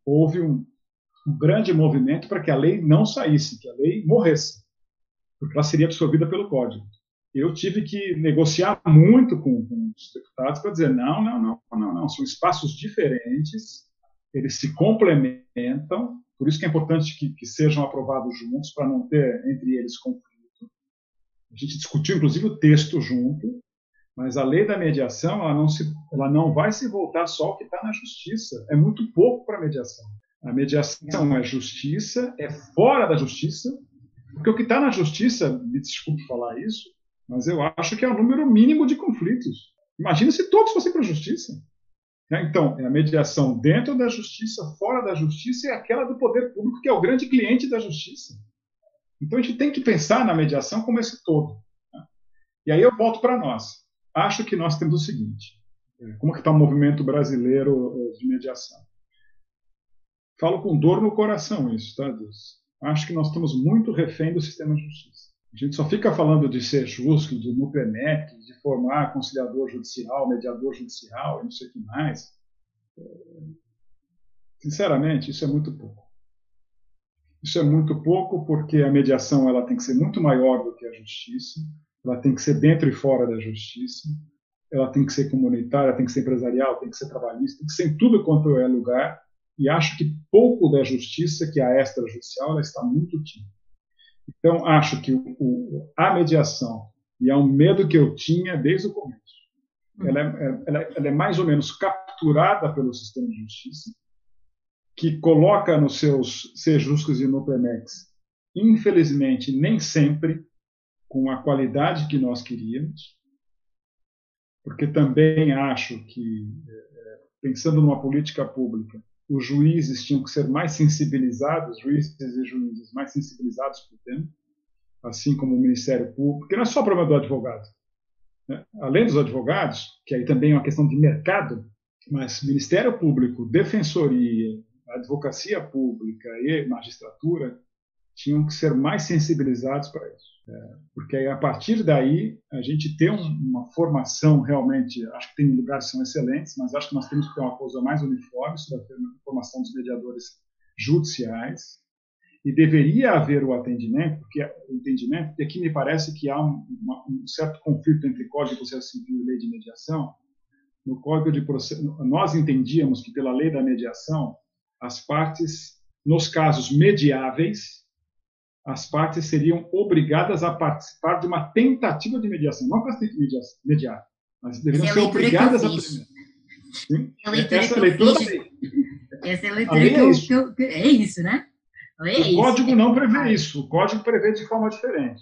houve um, um grande movimento para que a lei não saísse, que a lei morresse porque ela seria absorvida pelo código. Eu tive que negociar muito com, com os deputados para dizer não, não, não, não, não, são espaços diferentes, eles se complementam, por isso que é importante que, que sejam aprovados juntos para não ter entre eles conflito. A gente discutiu inclusive o texto junto, mas a lei da mediação ela não, se, ela não vai se voltar só ao que está na justiça. É muito pouco para mediação. A mediação é justiça, é fora da justiça porque o que está na justiça, me desculpe falar isso, mas eu acho que é o número mínimo de conflitos. Imagina se todos fossem para a justiça. Né? Então, é a mediação dentro da justiça, fora da justiça, e aquela do poder público, que é o grande cliente da justiça. Então, a gente tem que pensar na mediação como esse todo. Né? E aí eu volto para nós. Acho que nós temos o seguinte: é, como que está o movimento brasileiro é, de mediação? Falo com dor no coração isso, tá, Deus? acho que nós estamos muito refém do sistema de justiça. A gente só fica falando de ser justo, de NUPEMEC, de formar conciliador judicial, mediador judicial e não sei o que mais. Sinceramente, isso é muito pouco. Isso é muito pouco porque a mediação ela tem que ser muito maior do que a justiça, ela tem que ser dentro e fora da justiça, ela tem que ser comunitária, tem que ser empresarial, tem que ser trabalhista, tem que ser em tudo quanto é lugar e acho que pouco da justiça, que é a extrajudicial, ela está muito tímida. Então, acho que o, o, a mediação, e é um medo que eu tinha desde o começo, uhum. ela, é, ela, ela é mais ou menos capturada pelo sistema de justiça, que coloca nos seus sejuscos e no Pemex, infelizmente, nem sempre com a qualidade que nós queríamos, porque também acho que, é, pensando numa política pública, os juízes tinham que ser mais sensibilizados, juízes e juízes mais sensibilizados para o tema, assim como o Ministério Público, porque não é só problema do advogado. Né? Além dos advogados, que aí também é uma questão de mercado, mas Ministério Público, Defensoria, Advocacia Pública e Magistratura tinham que ser mais sensibilizados para isso. É, porque a partir daí a gente tem uma formação realmente, acho que tem lugares que são excelentes, mas acho que nós temos que ter uma coisa mais uniforme sobre a formação dos mediadores judiciais e deveria haver o atendimento, porque o entendimento, e aqui me parece que há um, uma, um certo conflito entre Código de Processo Civil e Lei de Mediação. No Código de Processo, nós entendíamos que pela Lei da Mediação as partes, nos casos mediáveis, as partes seriam obrigadas a participar de uma tentativa de mediação, não para mediar, mas deveriam é ser obrigadas a Sim? É essa leitura Essa é leitura que, é, isso. Eu, é isso, né? É o isso. código não prevê isso, o código prevê de forma diferente.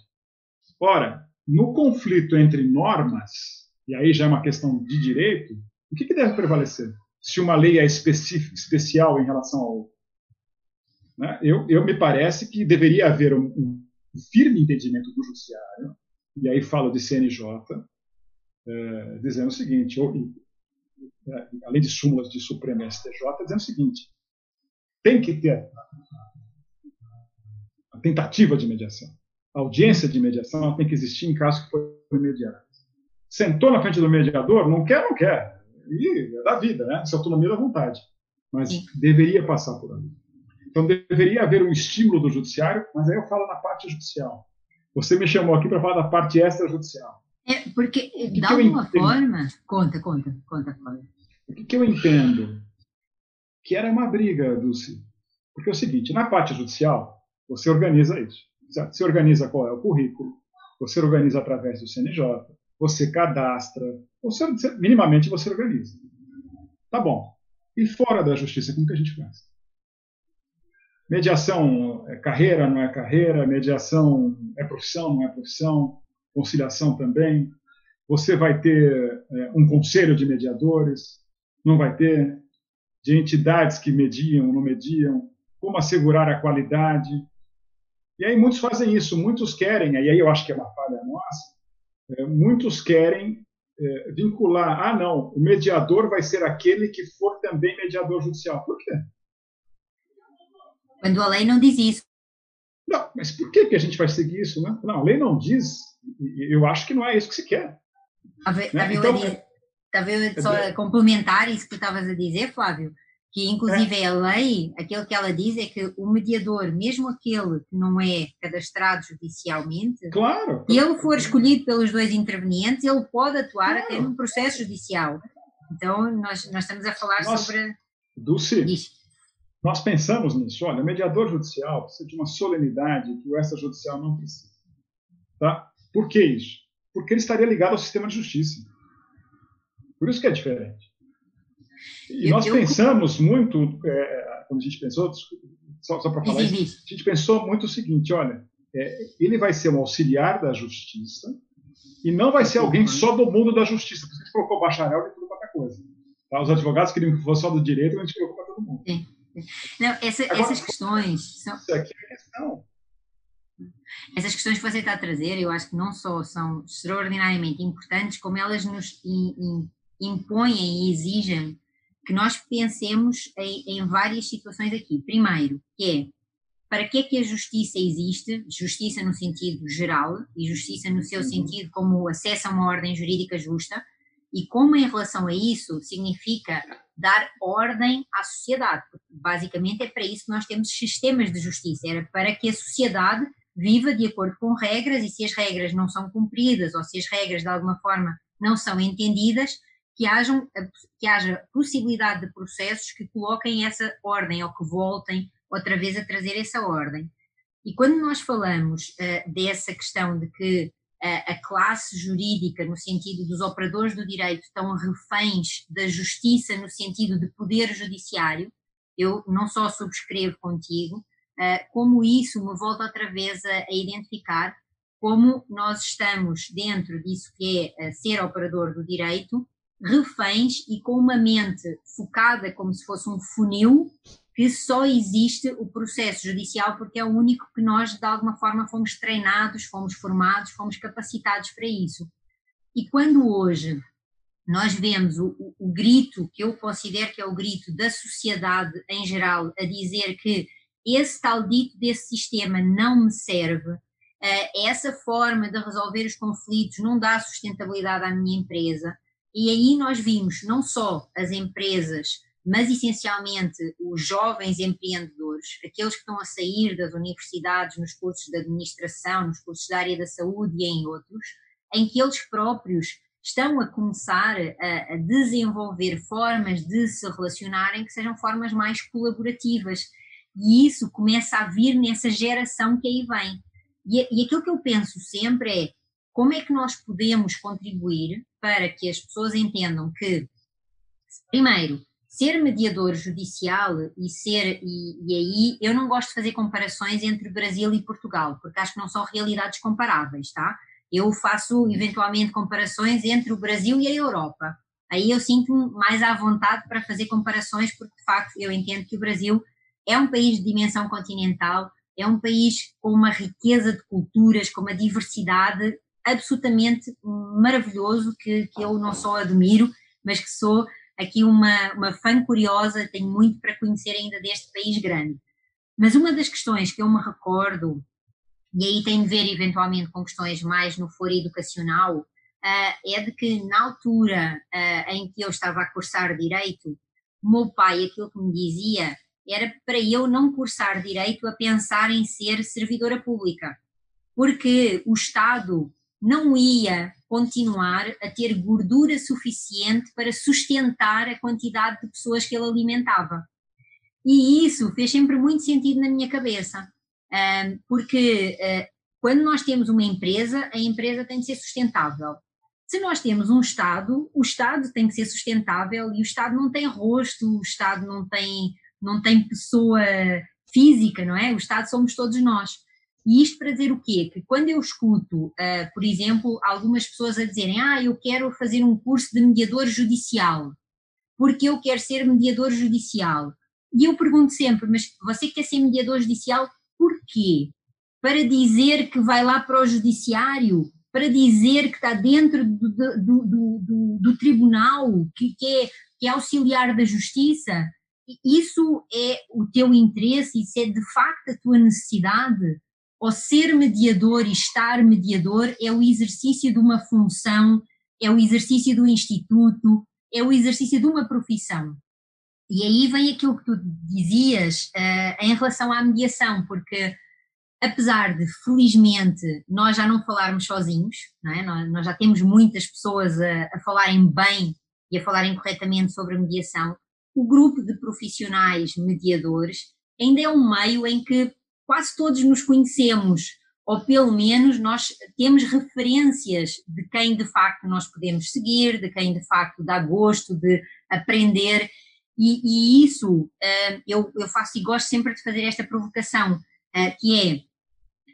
Ora, no conflito entre normas, e aí já é uma questão de direito, O que, que deve prevalecer? Se uma lei é especial em relação ao? Né? Eu, eu me parece que deveria haver um, um, firme entendimento do judiciário, e aí falo de CNJ, é, dizendo o seguinte, ou, é, além de súmulas de Supremo STJ, dizendo o seguinte, tem que ter a tentativa de mediação. A audiência de mediação tem que existir em caso que for mediado. Sentou na frente do mediador, não quer, não quer. E é da vida, né? Essa autonomia da vontade. Mas Sim. deveria passar por ali. Então deveria haver um estímulo do judiciário, mas aí eu falo na parte judicial. Você me chamou aqui para falar da parte extrajudicial. É, porque, de alguma forma. Conta, conta, conta, conta. O que, que eu entendo? Que era uma briga, Dulce. Porque é o seguinte: na parte judicial, você organiza isso. Você organiza qual é o currículo, você organiza através do CNJ, você cadastra, você, minimamente você organiza. Tá bom. E fora da justiça, como que a gente faz? Mediação é carreira, não é carreira? Mediação é profissão, não é profissão? Conciliação também? Você vai ter é, um conselho de mediadores? Não vai ter? De entidades que mediam, não mediam? Como assegurar a qualidade? E aí muitos fazem isso, muitos querem, e aí eu acho que é uma falha nossa, é, muitos querem é, vincular, ah não, o mediador vai ser aquele que for também mediador judicial. Por quê? Quando a lei não diz isso. Não, mas por que, que a gente vai seguir isso? Né? Não, a lei não diz, eu acho que não é isso que se quer. Talvez, né? então, talvez só é, complementar isso que tu estavas a dizer, Flávio, que inclusive é. a lei, aquilo que ela diz é que o mediador, mesmo aquele que não é cadastrado judicialmente, claro, e ele for escolhido pelos dois intervenientes, ele pode atuar claro. até num processo judicial. Então, nós, nós estamos a falar nós, sobre. Dulce. Nós pensamos nisso. Olha, o mediador judicial precisa de uma solenidade que o extrajudicial não precisa. Tá? Por que isso? Porque ele estaria ligado ao sistema de justiça. Por isso que é diferente. E nós pensamos muito, é, quando a gente pensou, só, só para falar isso, a gente pensou muito o seguinte: olha, é, ele vai ser um auxiliar da justiça e não vai ser alguém só do mundo da justiça, porque a gente colocou bacharel e tudo qualquer coisa. Tá? Os advogados queriam que fosse só do direito, a gente colocou para todo mundo. Sim. Não, essa, Agora, essas questões são. Isso aqui é questão. Essas questões que você está a trazer, eu acho que não só são extraordinariamente importantes, como elas nos impõem e exigem que nós pensemos em, em, várias situações aqui. Primeiro, que é para que é que a justiça existe? Justiça no sentido geral e justiça no seu uhum. sentido como acesso a uma ordem jurídica justa e como em relação a isso significa dar ordem à sociedade. Basicamente é para isso que nós temos sistemas de justiça, era para que a sociedade viva de acordo com regras e se as regras não são cumpridas ou se as regras de alguma forma não são entendidas, que, hajam, que haja possibilidade de processos que coloquem essa ordem ou que voltem outra vez a trazer essa ordem. E quando nós falamos uh, dessa questão de que uh, a classe jurídica, no sentido dos operadores do direito, estão reféns da justiça no sentido de poder judiciário, eu não só subscrevo contigo, uh, como isso me volta outra vez a, a identificar como nós estamos dentro disso que é ser operador do direito, reféns e com uma mente focada como se fosse um funil que só existe o processo judicial porque é o único que nós de alguma forma fomos treinados, fomos formados, fomos capacitados para isso. E quando hoje nós vemos o, o, o grito que eu considero que é o grito da sociedade em geral a dizer que esse tal dito desse sistema não me serve, uh, essa forma de resolver os conflitos não dá sustentabilidade à minha empresa, e aí nós vimos não só as empresas, mas essencialmente os jovens empreendedores, aqueles que estão a sair das universidades nos cursos de administração, nos cursos da área da saúde e em outros, em que eles próprios estão a começar a, a desenvolver formas de se relacionarem que sejam formas mais colaborativas. E isso começa a vir nessa geração que aí vem. E, e aquilo que eu penso sempre é como é que nós podemos contribuir para que as pessoas entendam que, primeiro, ser mediador judicial e ser, e, e, aí eu não gosto de fazer comparações entre Brasil e Portugal, porque acho que não são realidades comparáveis, tá? Eu faço eventualmente comparações entre o Brasil e a Europa. aí eu sinto-me mais à vontade para fazer comparações, porque de facto eu entendo que o Brasil é um país de dimensão continental, é um país com uma riqueza de culturas, com uma diversidade absolutamente maravilhoso, que, que eu não só admiro, mas que sou aqui uma, uma fã curiosa, tenho muito para conhecer ainda deste país grande. Mas uma das questões que eu me recordo, e aí tem de ver eventualmente com questões mais no foro educacional, uh, é de que na altura uh, em que eu estava a cursar Direito, o meu pai, aquilo que me dizia, era para eu não cursar Direito a pensar em ser servidora pública, porque o Estado não ia continuar a ter gordura suficiente para sustentar a quantidade de pessoas que ele alimentava. E isso fez sempre muito sentido na minha cabeça, porque ah, quando nós temos uma empresa, a empresa tem de ser sustentável. Se nós temos um Estado, o Estado tem que ser sustentável e o Estado não tem rosto, o Estado não tem, não tem pessoa física, não é? O Estado somos todos nós. E isto para dizer o quê? Que quando eu escuto, uh, por exemplo, algumas pessoas a dizerem ah, eu quero fazer um curso de mediador judicial, porque eu quero ser mediador judicial. E eu pergunto sempre, mas você quer ser mediador judicial porquê? Para dizer que vai lá para o judiciário? Para dizer que está dentro do, do, do, do, tribunal, que, que, é, que é auxiliar da justiça? Isso é o teu interesse, isso é de facto a tua necessidade? Ou ser mediador e estar mediador é o exercício de uma função, é o exercício do instituto, é o exercício de uma profissão. E aí vem aquilo que tu dizias uh, em relação à mediação, porque apesar de, felizmente, nós já não falarmos sozinhos, não é? nós, nós, já temos muitas pessoas a, a falarem bem e a falarem corretamente sobre a mediação, o grupo de profissionais mediadores ainda é um meio em que quase todos nos conhecemos, ou pelo menos nós temos referências de quem de facto nós podemos seguir, de quem de facto dá gosto de aprender, e, e isso uh, eu, eu faço e gosto sempre de fazer esta provocação, uh, que é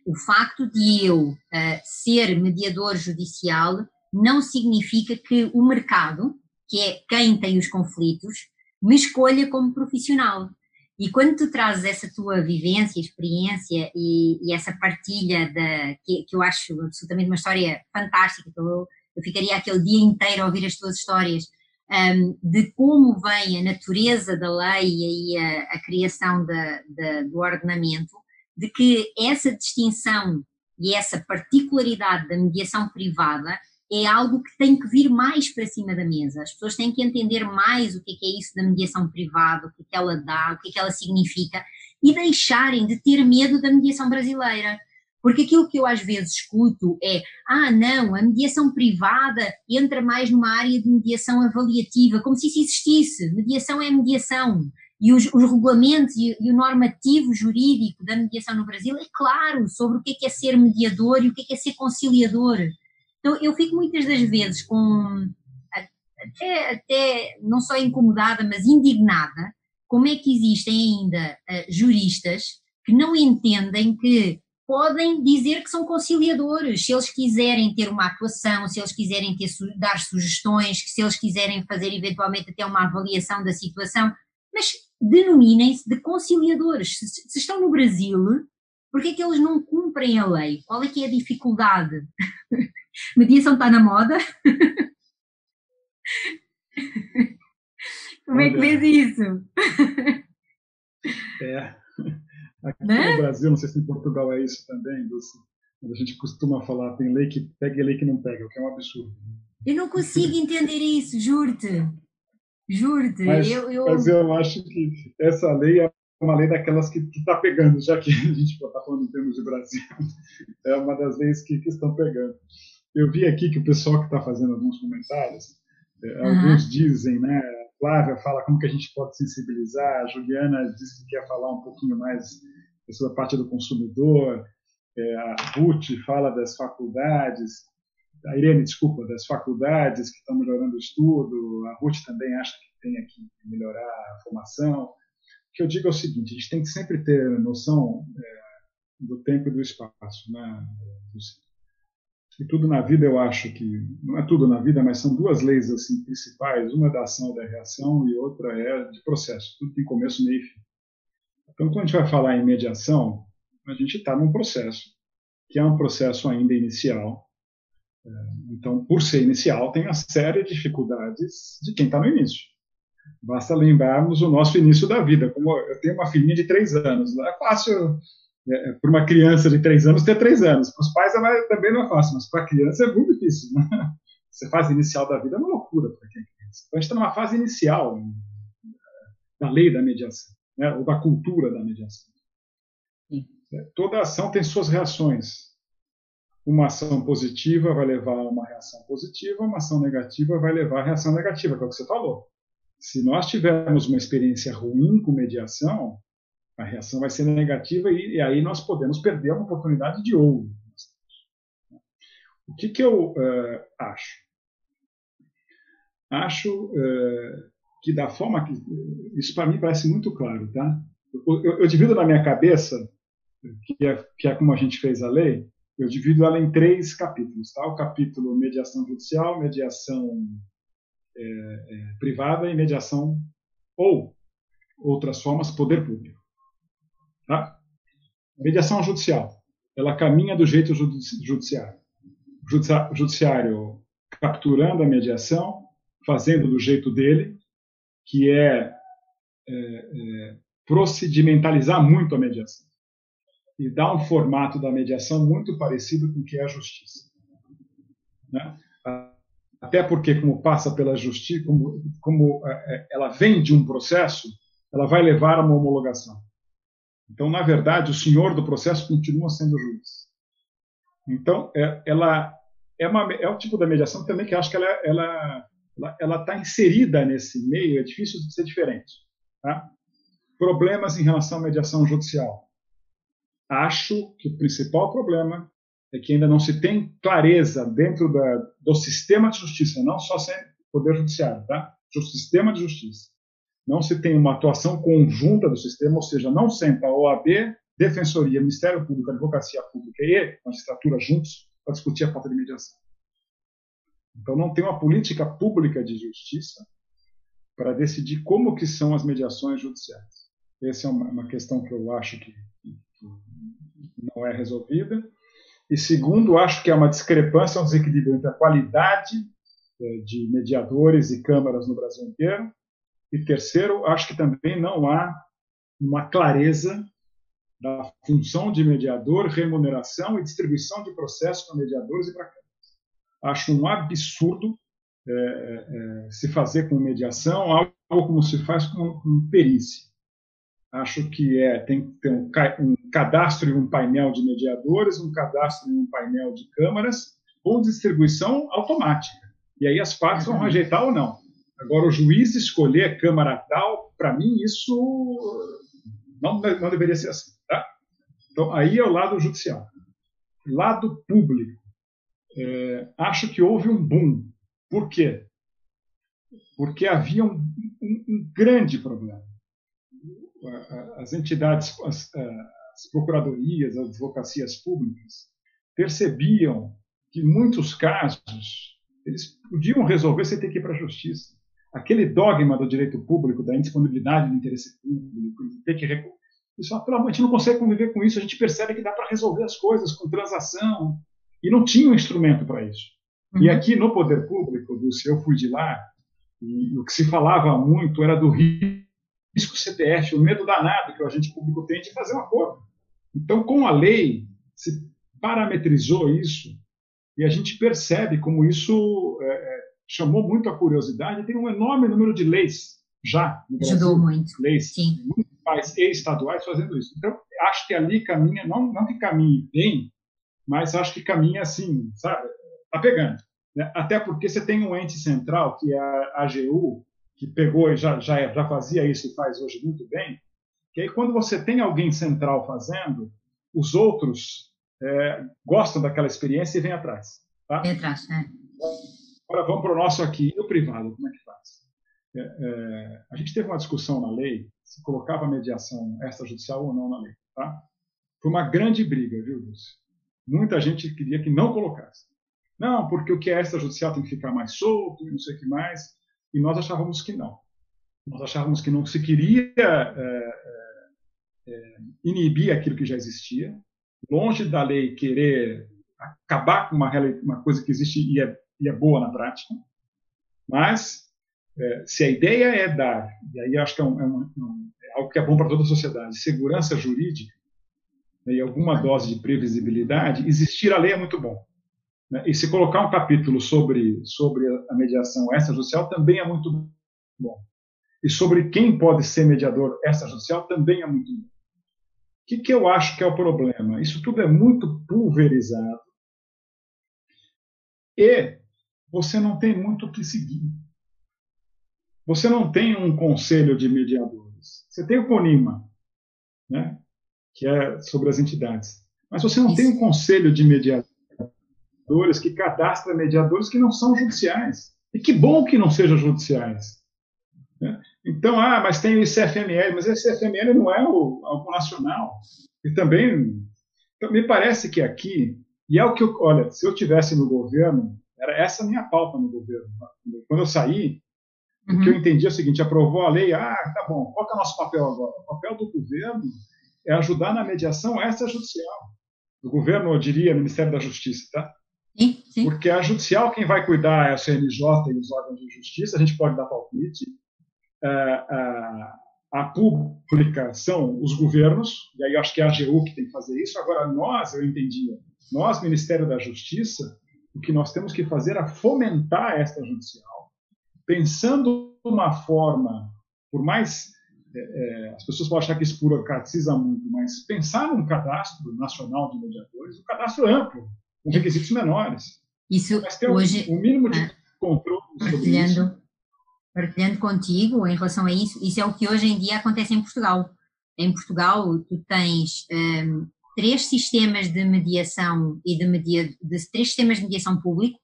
o facto de eu uh, ser mediador judicial não significa que o mercado, que é quem tem os conflitos, me escolha como profissional. E quando tu trazes essa tua vivência, experiência e, e essa partilha da, que, que, eu acho absolutamente uma história fantástica, eu, eu ficaria aquele dia inteiro a ouvir as tuas histórias, um, de como vem a natureza da lei e a, a criação da, da, do ordenamento, de que essa distinção e essa particularidade da mediação privada é algo que tem que vir mais para cima da mesa. As pessoas têm que entender mais o que é, que é isso da mediação privada, o que é que ela dá, o que é que ela significa e deixarem de ter medo da mediação brasileira. Porque aquilo que eu às vezes escuto é: ah, não, a mediação privada entra mais numa área de mediação avaliativa, como se isso existisse. Mediação é mediação. E os, os regulamentos e, e, o normativo jurídico da mediação no Brasil é claro sobre o que é, que é ser mediador e o que é, que é ser conciliador. Então, eu fico muitas das vezes com, até, até não só incomodada, mas indignada, como é que existem ainda uh, juristas que não entendem que podem dizer que são conciliadores, se eles quiserem ter uma atuação, se eles quiserem ter, dar sugestões, se eles quiserem fazer eventualmente até uma avaliação da situação, mas denominem-se de conciliadores. Se, se, estão no Brasil, por que é que eles não cumprem a lei? Qual é que é a dificuldade? Mediação está na moda. Como é que vês isso? É. Aqui né? no Brasil, não sei se em Portugal é isso também, Dulce, a gente costuma falar, tem lei que pega e lei que não pega, o que é um absurdo. Eu não consigo entender isso, juro-te. Juro-te. Mas, eu, eu... mas eu acho que essa lei é uma lei daquelas que está pegando, já que a gente está falando em termos de Brasil, é uma das leis que, que estão pegando. Eu vi aqui que o pessoal que está fazendo alguns comentários, uhum. alguns dizem, né? Flávia fala como que a gente pode sensibilizar, a Juliana disse que quer falar um pouquinho mais sobre a parte do consumidor, é, a Ruth fala das faculdades, a Irene, desculpa, das faculdades que estão melhorando o estudo, a Ruth também acha que tem que melhorar a formação. Que eu digo é o seguinte, a gente tem que sempre ter noção é, do tempo e do espaço, né? E tudo na vida eu acho que não é tudo na vida, mas são duas leis assim principais, uma é da ação da reação e outra é de processo. Tudo tem começo, meio e fim. Então, quando a gente vai falar em mediação, a gente está num processo que é um processo ainda inicial. É, então, por ser inicial, tem uma série de dificuldades de quem está no início. Basta lembrarmos o nosso início da vida. Como eu tenho uma filhinha de três anos, não é fácil é, é para uma criança de três anos ter três anos. Para os pais é também não é fácil, mas para a criança é muito difícil. Né? Essa fase inicial da vida é uma loucura para quem é criança. Então, a gente está numa fase inicial né, da lei da mediação, né? ou da cultura da mediação. Sim. É, toda ação tem suas reações. Uma ação positiva vai levar a uma reação positiva, uma ação negativa vai levar a reação negativa, que é o que você falou. Se nós tivermos uma experiência ruim com mediação, a reação vai ser negativa e, e aí nós podemos perder uma oportunidade de ouro. O que, que eu uh, acho? Acho uh, que da forma que isso para mim parece muito claro, tá? Eu, eu, eu, divido na minha cabeça que é, que é como a gente fez a lei, eu divido ela em três capítulos, tá? O capítulo mediação judicial, mediação é, é, privada e mediação ou outras formas poder público. Tá? Mediação judicial, ela caminha do jeito judiciário. Judiciário capturando a mediação, fazendo do jeito dele, que é, é, é procedimentalizar muito a mediação e dar um formato da mediação muito parecido com o que é a justiça. Né? Até porque, como passa pela justiça, como, como é, é, ela vem de um processo, ela vai levar a uma homologação. Então, na verdade, o senhor do processo continua sendo juiz. Então, é, ela é, uma, é o tipo da mediação também que acho que ela ela ela está inserida nesse meio. É difícil de ser diferente. Tá? Problemas em relação à mediação judicial. Acho que o principal problema é que ainda não se tem clareza dentro da, do sistema de justiça, não só sem poder judiciário, tá? O sistema de justiça não se tem uma atuação conjunta do sistema, ou seja, não senta a OAB, Defensoria, Ministério Público, Advocacia Pública e magistratura juntos para discutir a falta de mediação. Então não tem uma política pública de justiça para decidir como que são as mediações judiciais. Essa é uma, uma questão que eu acho que, que não é resolvida. E segundo, acho que há uma discrepância, um desequilíbrio entre a qualidade eh, de mediadores e câmaras no Brasil inteiro e terceiro, acho que também não há uma clareza da função de mediador, remuneração e distribuição de processos para mediadores e para câmaras. Acho um absurdo é, é, se fazer com mediação algo como se faz com, com perícia. Acho que é, tem que ter um, um cadastro e um painel de mediadores, um cadastro e um painel de câmaras, com distribuição automática. E aí as partes vão rejeitar ou não. Agora, o juiz escolher Câmara tal, para mim, isso não, não deveria ser assim. Tá? Então, aí é o lado judicial. Lado público. É, acho que houve um boom. Por quê? Porque havia um, um, um grande problema. As entidades, as, as procuradorias, as advocacias públicas percebiam que, em muitos casos, eles podiam resolver sem ter que ir para a justiça aquele dogma do direito público, da indisponibilidade do interesse público, de ter que recorrer. Pessoal, pelo amor, a gente não consegue conviver com isso, a gente percebe que dá para resolver as coisas com transação, e não tinha um instrumento para isso. Uhum. E aqui no poder público, do se eu fui de lá, e o que se falava muito era do risco CPF, o medo danado que o agente público tem de fazer um acordo. Então, com a lei, se parametrizou isso, e a gente percebe como isso é, é chamou muito a curiosidade. Tem um enorme número de leis já no Brasil. Ajudou muito. Leis Sim. municipais e estaduais fazendo isso. Então, acho que ali caminha, não, não que caminhe bem, mas acho que caminha assim, sabe? Está pegando. Né? Até porque você tem um ente central, que é a AGU, que pegou e já, já, já fazia isso e faz hoje muito bem, que aí quando você tem alguém central fazendo, os outros é, gostam daquela experiência e vêm atrás. Tá? Vem atrás, né? Agora vamos para o nosso aqui, e o privado, como é que faz? É, é, a gente teve uma discussão na lei se colocava mediação extrajudicial ou não na lei. Tá? Foi uma grande briga, viu, Lúcio? Muita gente queria que não colocasse. Não, porque o que é extrajudicial tem que ficar mais solto, e não sei o que mais. E nós achávamos que não. Nós achávamos que não se queria é, é, é, inibir aquilo que já existia, longe da lei querer acabar com uma, uma coisa que existe e é, e é boa na prática, mas é, se a ideia é dar, e aí acho que é, um, é, um, algo que é bom para toda a sociedade, segurança jurídica né, e alguma dose de previsibilidade, existir a lei é muito bom. Né? E se colocar um capítulo sobre, sobre a mediação extrajudicial também é muito bom. E sobre quem pode ser mediador extrajudicial também é muito bom. O que, que eu acho que é o problema? Isso tudo é muito pulverizado e você não tem muito o que seguir. Você não tem um conselho de mediadores. Você tem o CONIMA, né, que é sobre as entidades. Mas você não Isso. tem um conselho de mediadores que cadastra mediadores que não são judiciais. E que bom que não sejam judiciais. Né? Então, ah, mas tem o ICFML, mas esse ICFML não é o, algo nacional. E também, então, me parece que aqui, e é o que eu, olha, se eu tivesse no governo, era essa a minha pauta no governo. Quando eu saí, uhum. o que eu uhum. entendi é o seguinte: aprovou a lei, ah, tá bom, qual é o nosso papel agora? O papel do governo é ajudar na mediação extrajudicial. Do governo, eu diria, Ministério da Justiça, tá? Sim, sim. Porque a judicial, quem vai cuidar é a CNJ e os órgãos de justiça, a gente pode dar palpite. A, é, a, a pública são os governos, e aí acho que é a AGU que tem que fazer isso. Agora, nós, eu entendia, nós, Ministério da Justiça, o que nós temos que fazer é fomentar esta judicial, pensando uma forma, por mais é, é, as pessoas podem achar que isso burocratiza muito, mas pensar num cadastro nacional de mediadores, um cadastro amplo, com requisitos menores. Isso mas ter hoje, um, um mínimo de ah, controle partilhando, partilhando contigo em relação a isso, isso é o que hoje em dia acontece em Portugal. Em Portugal, tu tens um, três sistemas de mediação e de, media, de três sistemas de mediação público.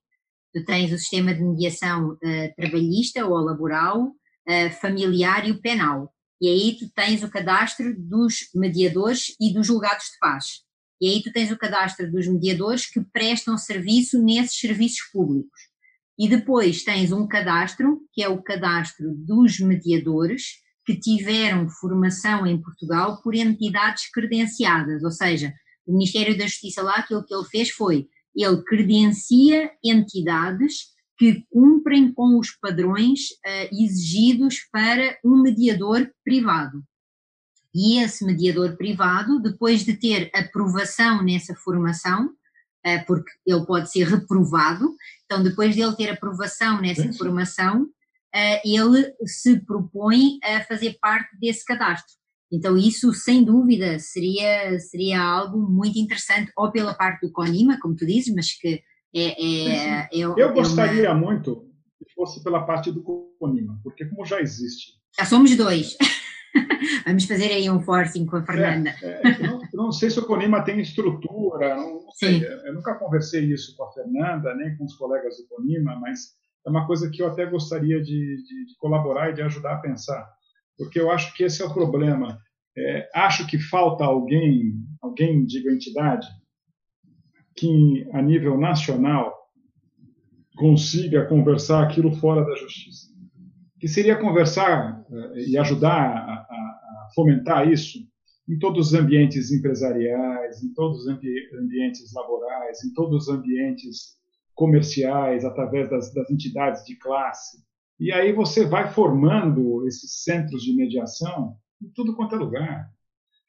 Tu tens o sistema de mediação uh, trabalhista ou laboral, uh, familiar e o penal. E aí tu tens o cadastro dos mediadores e dos julgados de paz. E aí tu tens o cadastro dos mediadores que prestam serviço nesses serviços públicos. E depois tens um cadastro, que é o cadastro dos mediadores, que tiveram formação em Portugal por entidades credenciadas, ou seja, o Ministério da Justiça lá, aquilo que ele fez foi, ele credencia entidades que cumprem com os padrões uh, exigidos para um mediador privado. E esse mediador privado, depois de ter aprovação nessa formação, eh, porque ele pode ser reprovado, então depois de ele ter aprovação nessa sim, formação, eh, ele se propõe a fazer parte desse cadastro. Então isso, sem dúvida, seria, seria algo muito interessante, ou pela parte do CONIMA, como tu dizes, mas que é... é, é Eu é gostaria uma... muito que fosse pela parte do CONIMA, porque como já existe... Já somos dois. Vamos fazer aí um forcing com a Fernanda. É, é, não, não, sei se o Conima tem estrutura, não, não sei. Eu nunca conversei isso com a Fernanda, nem com os colegas do Conima, mas é uma coisa que eu até gostaria de, de, de colaborar e de ajudar a pensar, porque eu acho que esse é o problema. É, acho que falta alguém, alguém, diga entidade, que a nível nacional consiga conversar aquilo fora da justiça que seria conversar eh, e ajudar a, a, fomentar isso em todos os ambientes empresariais, em todos os ambi ambientes laborais, em todos os ambientes comerciais, através das, das entidades de classe. E aí você vai formando esses centros de mediação em tudo quanto é lugar.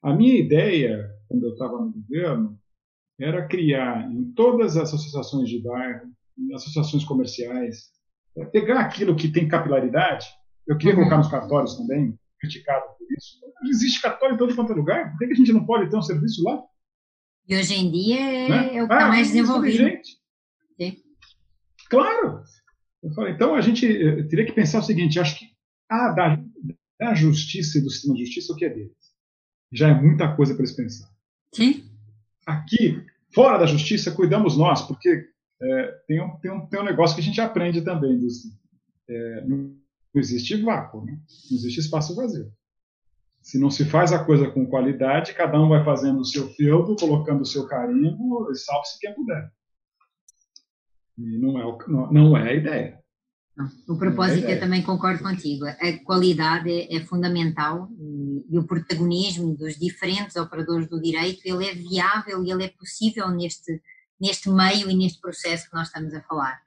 A minha ideia, quando eu estava no governo, era criar em todas as associações de bairro, associações comerciais, é pegar aquilo que tem capilaridade, eu queria uhum. colocar nos cartórios também, criticado por isso. Existe cartório em todo quanto é lugar, por que a gente não pode ter um serviço lá? E hoje em dia é, né? é o que está ah, mais desenvolvido. Gente. Claro! Falei, então a gente eh, teria que pensar o seguinte: acho que ah, da, da justiça e do sistema de justiça, o que é deles? Já é muita coisa para eles pensar. Sim. Aqui, fora da justiça, cuidamos nós, porque é, tem, um, tem, um, tem um negócio que a gente aprende também. Dos, é, não existe vácuo, né? não existe espaço vazio. Se não se faz a coisa com qualidade, cada um vai fazendo o seu feudo, colocando o seu carimbo, e salve-se quem puder. E não é, não, não é a ideia. O propósito, é eu também concordo contigo. A qualidade é, é fundamental e, e, o protagonismo dos diferentes operadores do direito, ele é viável e ele é possível neste, neste meio e neste processo que nós estamos a falar.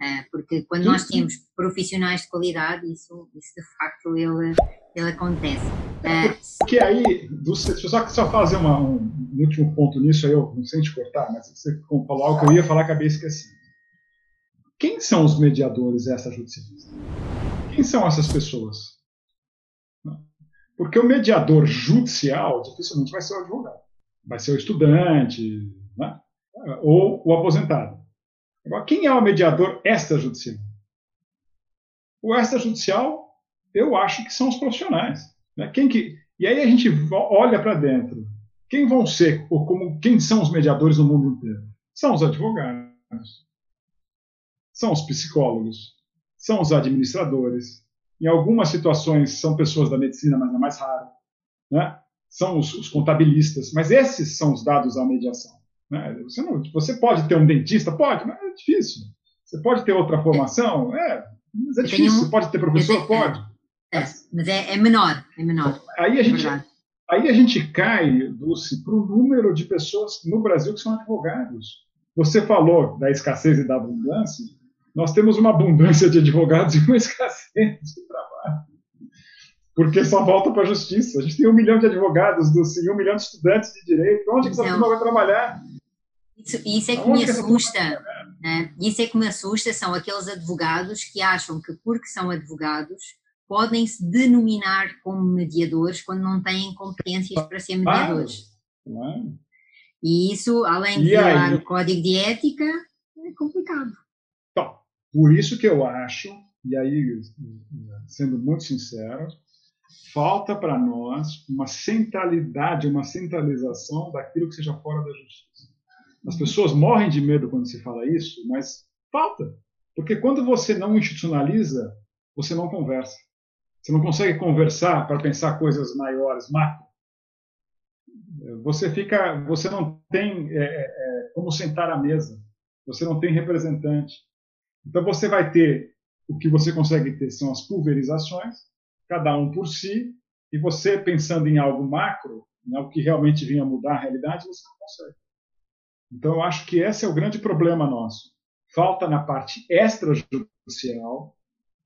Uh, porque quando nós temos profissionais de qualidade, isso, isso de facto ele, ele acontece. Uh, porque aí, deixa eu só, só fazer uma, um, último ponto nisso, aí eu não sei te cortar, mas você falou algo que eu ia falar, acabei esquecendo. Quem são os mediadores extrajudiciais? Quem são essas pessoas? Porque o mediador judicial dificilmente vai ser o advogado. Vai ser o estudante né? Ou o aposentado. Agora, quem é o mediador extrajudicial? O extrajudicial, eu acho que são os profissionais. Né? Quem que, e aí a gente olha para dentro. Quem vão ser, ou como, quem são os mediadores no mundo inteiro? São os advogados, são os psicólogos, são os administradores. Em algumas situações são pessoas da medicina, mas é mais raro. Né? São os, os contabilistas, mas esses são os dados à mediação. Né? Você, não, você pode ter um dentista? Pode, mas é difícil. Você pode ter outra formação? É, mas é difícil. Um, você pode ter professor? Pode. É, mas é, é, menor, é menor. Aí a gente, aí a gente cai, Dulce, para o número de pessoas no Brasil que são advogados. Você falou da escassez e da abundância nós temos uma abundância de advogados e uma escassez de trabalho. Porque só volta para a justiça. A gente tem um milhão de advogados, dos, um milhão de estudantes de direito. Onde que essa turma vai trabalhar? Isso, isso é que me assusta. Né? Isso é que me assusta, são aqueles advogados que acham que porque são advogados podem se denominar como mediadores quando não têm competências para ser mediadores. E isso, além de violar o código de ética, é complicado. Por isso que eu acho, e aí, sendo muito sincero, falta para nós uma centralidade, uma centralização daquilo que seja fora da justiça. As pessoas morrem de medo quando se fala isso, mas falta. Porque quando você não institucionaliza, você não conversa. Você não consegue conversar para pensar coisas maiores, macro. Você fica, você não tem é, é, é como sentar à mesa. Você não tem representante. Então você vai ter o que você consegue ter são as pulverizações, cada um por si, e você pensando em algo macro, né, o que realmente vinha mudar a realidade, você não consegue. Então eu acho que esse é o grande problema nosso. Falta na parte extrajudicial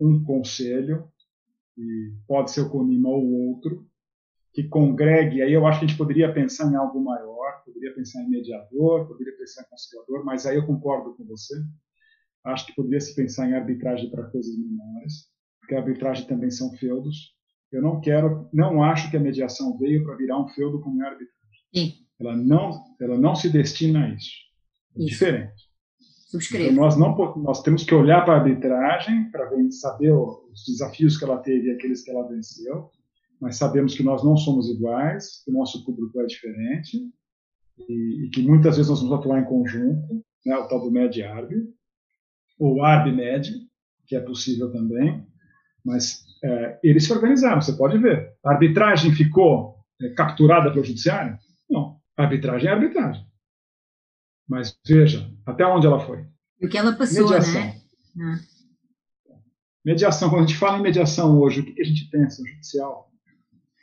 um conselho, e pode ser o CONIMA ou outro, que congregue, aí eu acho que a gente poderia pensar em algo maior, poderia pensar em mediador, poderia pensar em conciliador, mas aí eu concordo com você, Acho que poderia se pensar em arbitragem para coisas menores, porque a arbitragem também são feudos. Eu não quero, não acho que a mediação veio para virar um feudo como é arbitragem. Sim. Ela não, ela não se destina a isso. É isso. diferente. Subscrevo. Então nós não nós temos que olhar para a arbitragem para saber os desafios que ela teve e aqueles que ela venceu, mas sabemos que nós não somos iguais, que o nosso público é diferente e, e que muitas vezes nós vamos atuar em conjunto, né, o tal do med-arb, ou ARBMED, que é possível também, mas é, eles se organizaram, você pode ver. A arbitragem ficou é, capturada pelo judiciário? Não. A arbitragem é arbitragem. Mas veja, até onde ela foi? O que ela passou, mediação. né? Ah. Mediação, quando a gente fala em mediação hoje, o que a gente pensa? Judicial.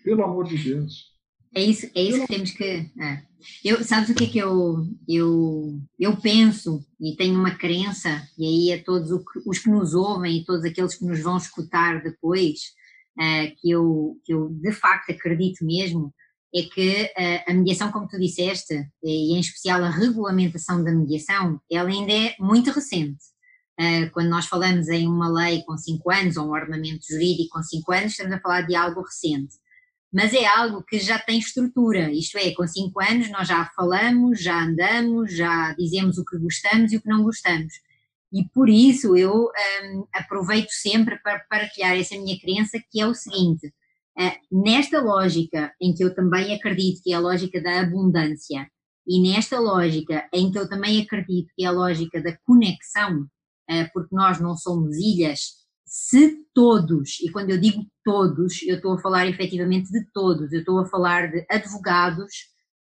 Pelo amor de Deus. É isso, é isso que temos que. É. Eu, sabes o que é que eu, eu, eu penso e tenho uma crença, e aí a todos os que nos ouvem e todos aqueles que nos vão escutar depois, uh, que, eu, que eu de facto acredito mesmo, é que uh, a mediação, como tu disseste, e em especial a regulamentação da mediação, ela ainda é muito recente. Uh, quando nós falamos em uma lei com 5 anos ou um ordenamento jurídico com 5 anos, estamos a falar de algo recente mas é algo que já tem estrutura, isto é, com cinco anos nós já falamos, já andamos, já dizemos o que gostamos e o que não gostamos. E por isso eu um, aproveito sempre para partilhar essa minha crença, que é o seguinte: nesta lógica em que eu também acredito que é a lógica da abundância, e nesta lógica em que eu também acredito que é a lógica da conexão, uh, porque nós não somos ilhas, se todos, e quando eu digo todos, eu estou a falar efetivamente de todos, eu estou a falar de advogados,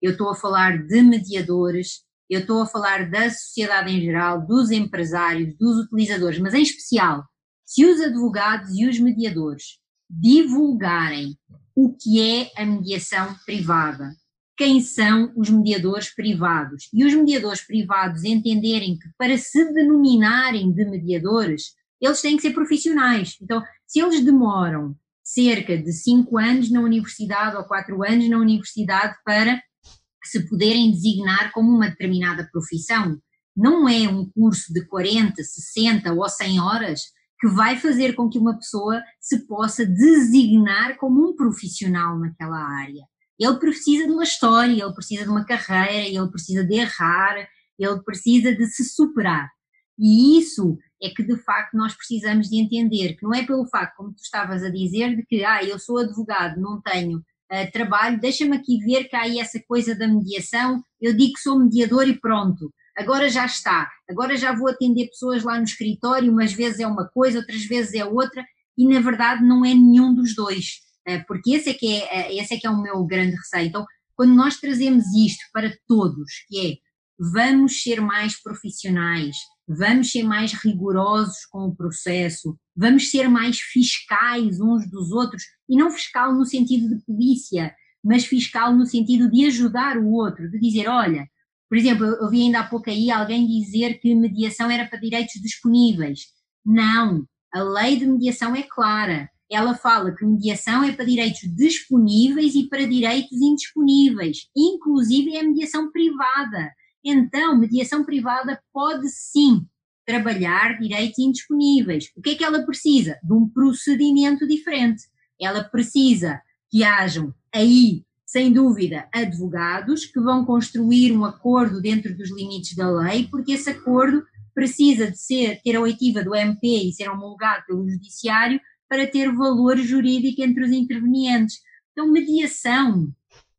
eu estou a falar de mediadores, eu estou a falar da sociedade em geral, dos empresários, dos utilizadores, mas em especial, se os advogados e os mediadores divulgarem o que é a mediação privada, quem são os mediadores privados, e os mediadores privados entenderem que para se denominarem de mediadores, eles têm que ser profissionais. Então, se eles demoram cerca de cinco anos na universidade ou quatro anos na universidade para se poderem designar como uma determinada profissão. Não é um curso de 40, 60 ou 100 horas que vai fazer com que uma pessoa se possa designar como um profissional naquela área. Ele precisa de uma história, ele precisa de uma carreira, ele precisa de errar, ele precisa de se superar. E isso é que de facto nós precisamos de entender, que não é pelo facto, como tu estavas a dizer, de que ah, eu sou advogado, não tenho uh, trabalho, deixa-me aqui ver que há aí essa coisa da mediação, eu digo que sou mediador e pronto, agora já está, agora já vou atender pessoas lá no escritório, umas vezes é uma coisa, outras vezes é outra, e na verdade não é nenhum dos dois, uh, porque esse é, que é, uh, esse é que é o meu grande receio. Então, quando nós trazemos isto para todos, que é vamos ser mais profissionais, vamos ser mais rigorosos com o processo, vamos ser mais fiscais uns dos outros, e não fiscal no sentido de polícia, mas fiscal no sentido de ajudar o outro, de dizer, olha, por exemplo, eu vi ainda há pouco aí alguém dizer que mediação era para direitos disponíveis. Não, a lei de mediação é clara. Ela fala que mediação é para direitos disponíveis e para direitos indisponíveis, inclusive é mediação privada. Então, mediação privada pode sim trabalhar direitos indisponíveis. O que é que ela precisa? De um procedimento diferente. Ela precisa que hajam aí, sem dúvida, advogados que vão construir um acordo dentro dos limites da lei, porque esse acordo precisa de ser, ter a oitiva do MP e ser homologado pelo judiciário para ter valor jurídico entre os intervenientes. Então, mediação,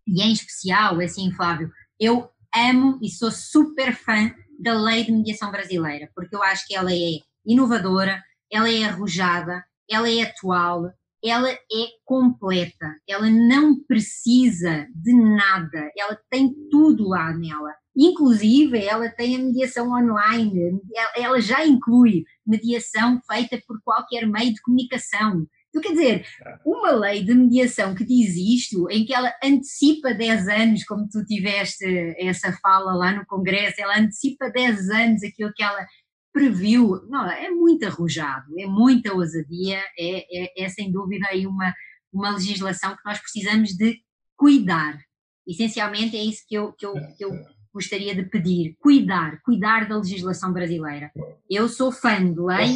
e em especial, é assim, Flávio, eu amo e sou super fã da lei de mediação brasileira, porque eu acho que ela é inovadora, ela é arrojada, ela é atual, ela é completa, ela não precisa de nada, ela tem tudo lá nela. Inclusive, ela tem a mediação online, ela já inclui mediação feita por qualquer meio de comunicação. Então, quer dizer, uma lei de mediação que diz isto, em que ela antecipa 10 anos, como tu tiveste essa fala lá no Congresso, ela antecipa 10 anos aquilo que ela previu, não, é muito arrojado, é muita ousadia, é, é, é sem dúvida aí uma, uma legislação que nós precisamos de cuidar. Essencialmente é isso que eu, que eu, que eu gostaria de pedir, cuidar, cuidar da legislação brasileira. Eu sou fã de lei.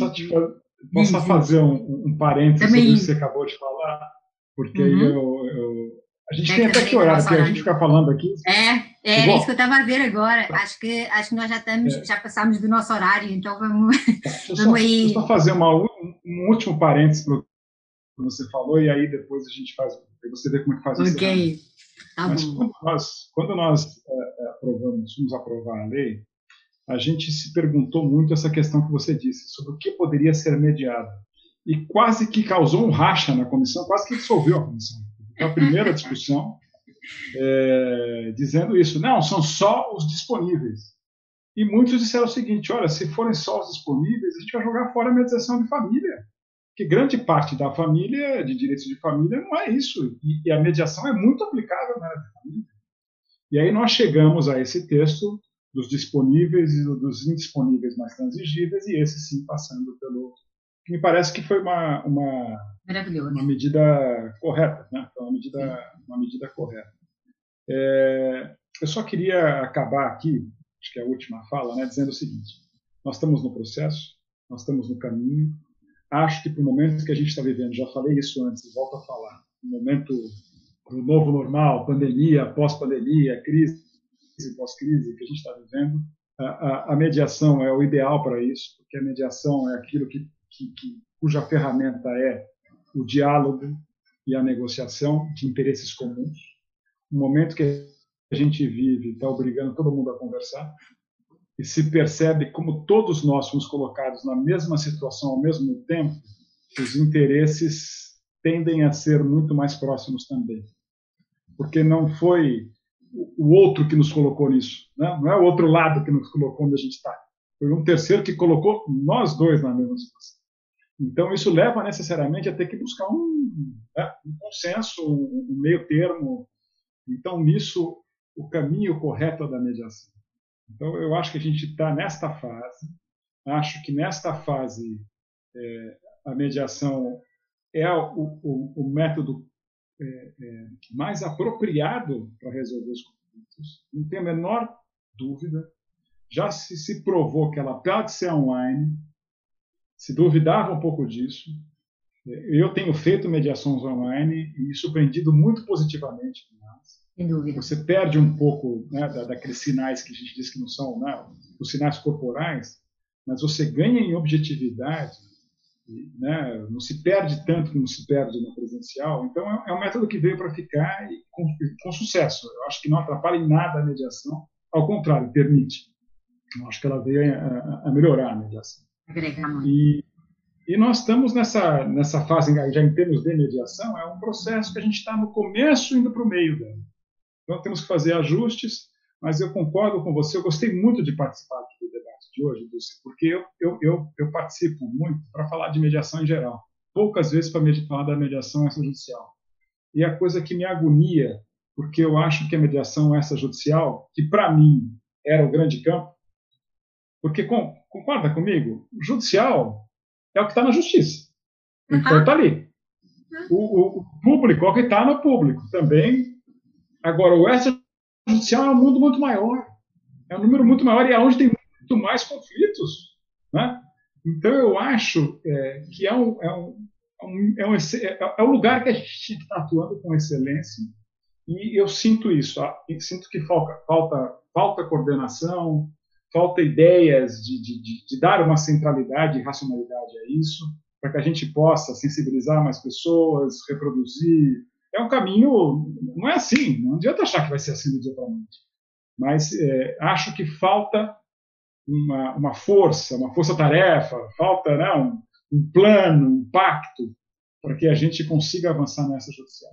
Posso só fazer um, um parênteses sobre o que você acabou de falar? Porque uhum. eu, eu, a gente é tem até que orar, porque a gente fica falando aqui. É, é, é isso que eu estava a ver agora. Acho que, acho que nós já estamos, é. já passamos do nosso horário, então vamos, tá, vamos só, aí. Só fazer uma, um último parênteses para o que você falou, e aí depois a gente faz, você vê como é que faz isso. Ok. Tá Mas quando nós, quando nós é, aprovamos, fomos aprovar a lei, a gente se perguntou muito essa questão que você disse, sobre o que poderia ser mediado. E quase que causou um racha na comissão, quase que dissolveu a comissão. Foi a primeira discussão, é, dizendo isso. Não, são só os disponíveis. E muitos disseram o seguinte: olha, se forem só os disponíveis, a gente vai jogar fora a mediação de família. Que grande parte da família, de direitos de família, não é isso. E, e a mediação é muito aplicável na área de família. E aí nós chegamos a esse texto dos disponíveis e dos indisponíveis mais transigíveis, e esse sim passando pelo. me parece que foi uma, uma, uma medida correta, né? Uma medida, uma medida correta. É, eu só queria acabar aqui, acho que é a última fala, né, dizendo o seguinte: nós estamos no processo, nós estamos no caminho. Acho que para o momento que a gente está vivendo, já falei isso antes volto a falar, o momento do novo normal, pandemia, pós-pandemia, crise, crise pós-crise que a gente está vivendo, a, a, mediação é o ideal para isso, porque a mediação é aquilo que, que, que, cuja ferramenta é o diálogo e a negociação de interesses comuns. O momento que a gente vive está obrigando todo mundo a conversar e se percebe como todos nós fomos colocados na mesma situação ao mesmo tempo, os interesses tendem a ser muito mais próximos também. Porque não foi o outro que nos colocou nisso, né? não é o outro lado que nos colocou onde a gente está. Foi um terceiro que colocou nós dois na mesma situação. Então, isso leva necessariamente a ter que buscar um, né, um consenso, um meio termo. Então, nisso, o caminho correto é da mediação. Então, eu acho que a gente está nesta fase. Acho que nesta fase é, a mediação é o, o, o método é, é, mais apropriado para resolver os conflitos. Não tem a menor dúvida. Já se, se provou que ela pode ser online. Se duvidava um pouco disso. Eu tenho feito mediações online e surpreendido muito positivamente com elas. Sem dúvida. Você perde um pouco né, da, daqueles sinais que a gente diz que não são né, os sinais corporais, mas você ganha em objetividade né, não se perde tanto como se perde no presencial. Então, é, é um método que veio para ficar e com, com, sucesso. Eu acho que não atrapalha em nada a mediação, ao contrário, permite. Eu acho que ela veio a, a melhorar a mediação. E, e nós estamos nessa, nessa fase, já em termos de mediação, é um processo que a gente está no começo indo para o meio dela. Então, temos que fazer ajustes, mas eu concordo com você, eu gostei muito de participar aqui de hoje, Dulce, porque eu, eu, eu, eu participo muito para falar de mediação em geral, poucas vezes para falar da mediação extrajudicial. E a coisa que me agonia, porque eu acho que a mediação extrajudicial, que para mim era o grande campo, porque com, concorda comigo? O judicial é o que está na justiça. Então está ali. O, o, o, público é o que está no público também. Agora, o extrajudicial é um mundo muito maior. É um número muito maior e é onde tem muito mais conflitos. Né? Então, eu acho é, que é um, é, um, é, um, é, é, um, lugar que a gente está atuando com excelência e eu sinto isso. sinto que falta, falta, falta coordenação, falta ideias de, de, de, dar uma centralidade e racionalidade a isso, para que a gente possa sensibilizar mais pessoas, reproduzir. É um caminho, não é assim, não adianta achar que vai ser assim do dia para a noite. Mas é, acho que falta uma, uma força, uma força-tarefa, falta né, um, um, plano, um pacto para que a gente consiga avançar nessa judicial.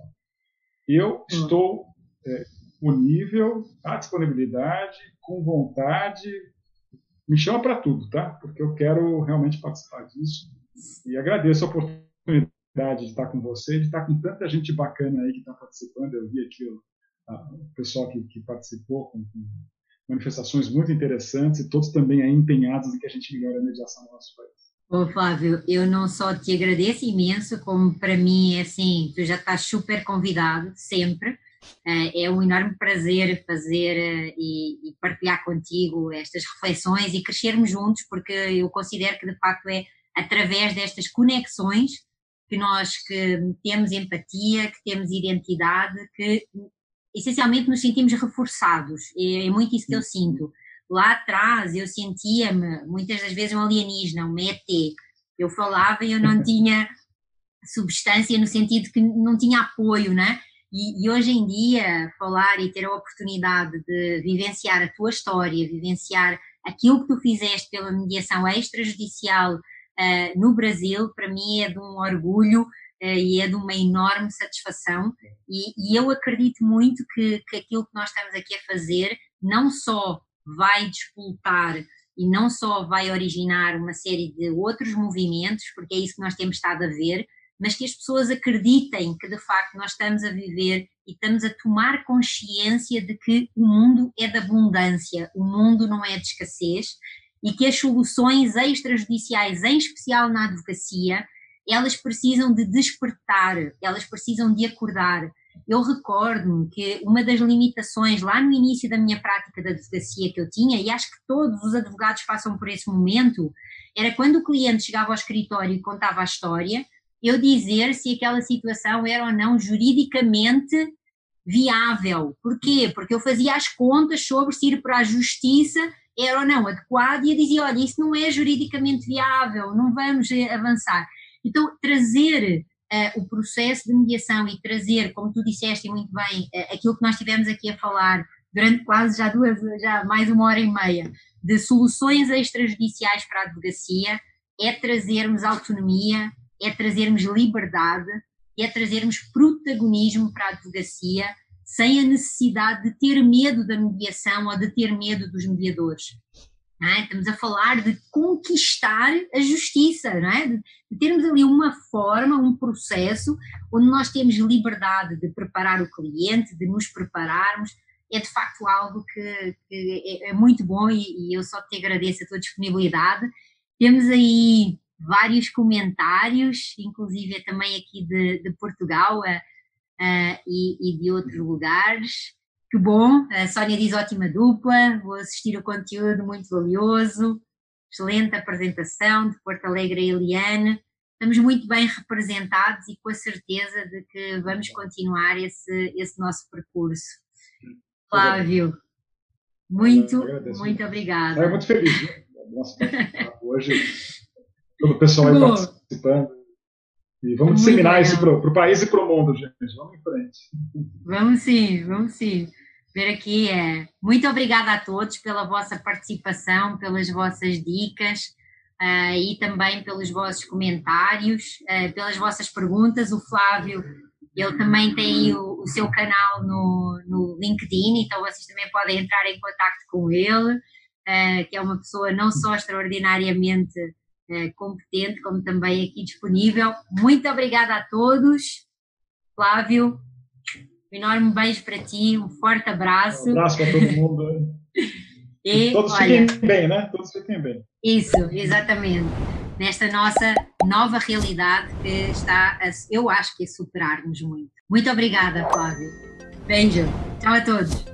Eu hum. estou é, disponível, à disponibilidade, com vontade, me chama para tudo, tá? Porque eu quero realmente participar disso e agradeço a oportunidade de estar com você, de estar com tanta gente bacana aí que está participando. Eu vi aqui o, a, o pessoal que, que participou com, com manifestações muito interessantes e todos também aí empenhados em que a gente melhore a mediação no nosso país. Ô Flávio, eu não só te agradeço imenso, como para mim é assim, tu já estás super convidado, sempre. Eh, é um enorme prazer fazer eh, e, partilhar contigo estas reflexões e crescermos juntos, porque eu considero que de facto é através destas conexões que nós que temos empatia, que temos identidade, que essencialmente nos sentimos reforçados. É, é muito isso que eu sinto. Lá atrás eu sentia-me muitas das vezes um alienígena, um ET. Eu falava e eu não tinha substância no sentido que não tinha apoio, né? E, e, hoje em dia, falar e ter a oportunidade de vivenciar a tua história, vivenciar aquilo que tu fizeste pela mediação extrajudicial uh, no Brasil, para mim é de um orgulho eh, e é de uma enorme satisfação. E, e eu acredito muito que, que aquilo que nós estamos aqui a fazer não só vai despoltar e não só vai originar uma série de outros movimentos, porque é isso que nós temos estado a ver, mas que as pessoas acreditem que de facto nós estamos a viver e estamos a tomar consciência de que o mundo é de abundância, o mundo não é de escassez e que as soluções extrajudiciais, em especial na advocacia, elas precisam de despertar, elas precisam de acordar. Eu recordo-me que uma das limitações lá no início da minha prática de advocacia que eu tinha, e acho que todos os advogados passam por esse momento, era quando o cliente chegava ao escritório e contava a história, eu dizer se aquela situação era ou não juridicamente viável. Porquê? Porque eu fazia as contas sobre se ir para a justiça era ou não adequado e eu dizia, olha, isso não é juridicamente viável, não vamos avançar. Então, trazer uh, o processo de mediação e trazer, como tu disseste muito bem, uh, aquilo que nós tivemos aqui a falar durante quase já duas, já mais uma hora e meia, de soluções extrajudiciais para a advocacia, é trazermos autonomia, é trazermos liberdade, é trazermos protagonismo para a advocacia sem a necessidade de ter medo da mediação ou de ter medo dos mediadores. É? Estamos a falar de conquistar a justiça, é? de, de, termos ali uma forma, um processo onde nós temos liberdade de preparar o cliente, de nos prepararmos. É de facto algo que, que é, é, muito bom e, e eu só te agradeço a tua disponibilidade. Temos aí vários comentários, inclusive também aqui de, de Portugal uh, uh, e, e, de outros lugares. Que bom, a Sónia diz ótima dupla, vou assistir o conteúdo muito valioso, excelente apresentação de Porto Alegre e Eliane. Estamos muito bem representados e com a certeza de que vamos continuar esse, esse nosso percurso. Flávio, muito, muito obrigada. É muito feliz. Nossa, hoje todo o pessoal aí participando. E vamos Muito disseminar legal. isso para o país e para o mundo, gente. Vamos em frente. Vamos sim, vamos sim. Ver aqui é. Muito obrigada a todos pela vossa participação, pelas vossas dicas uh, e também pelos vossos comentários, uh, pelas vossas perguntas. O Flávio, ele também tem o, o, seu canal no, no LinkedIn, então vocês também podem entrar em contato com ele, uh, que é uma pessoa não só extraordinariamente é, competente, como também aqui disponível. Muito obrigada a todos. Flávio, um enorme beijo para ti, um forte abraço. Um abraço para todo mundo. e, Todos olha, fiquem bem, né? Todos fiquem bem. Isso, exatamente. Nesta nossa nova realidade que está, a, eu acho que é superar-nos muito. Muito obrigada, Flávio. Beijo. Tchau a todos.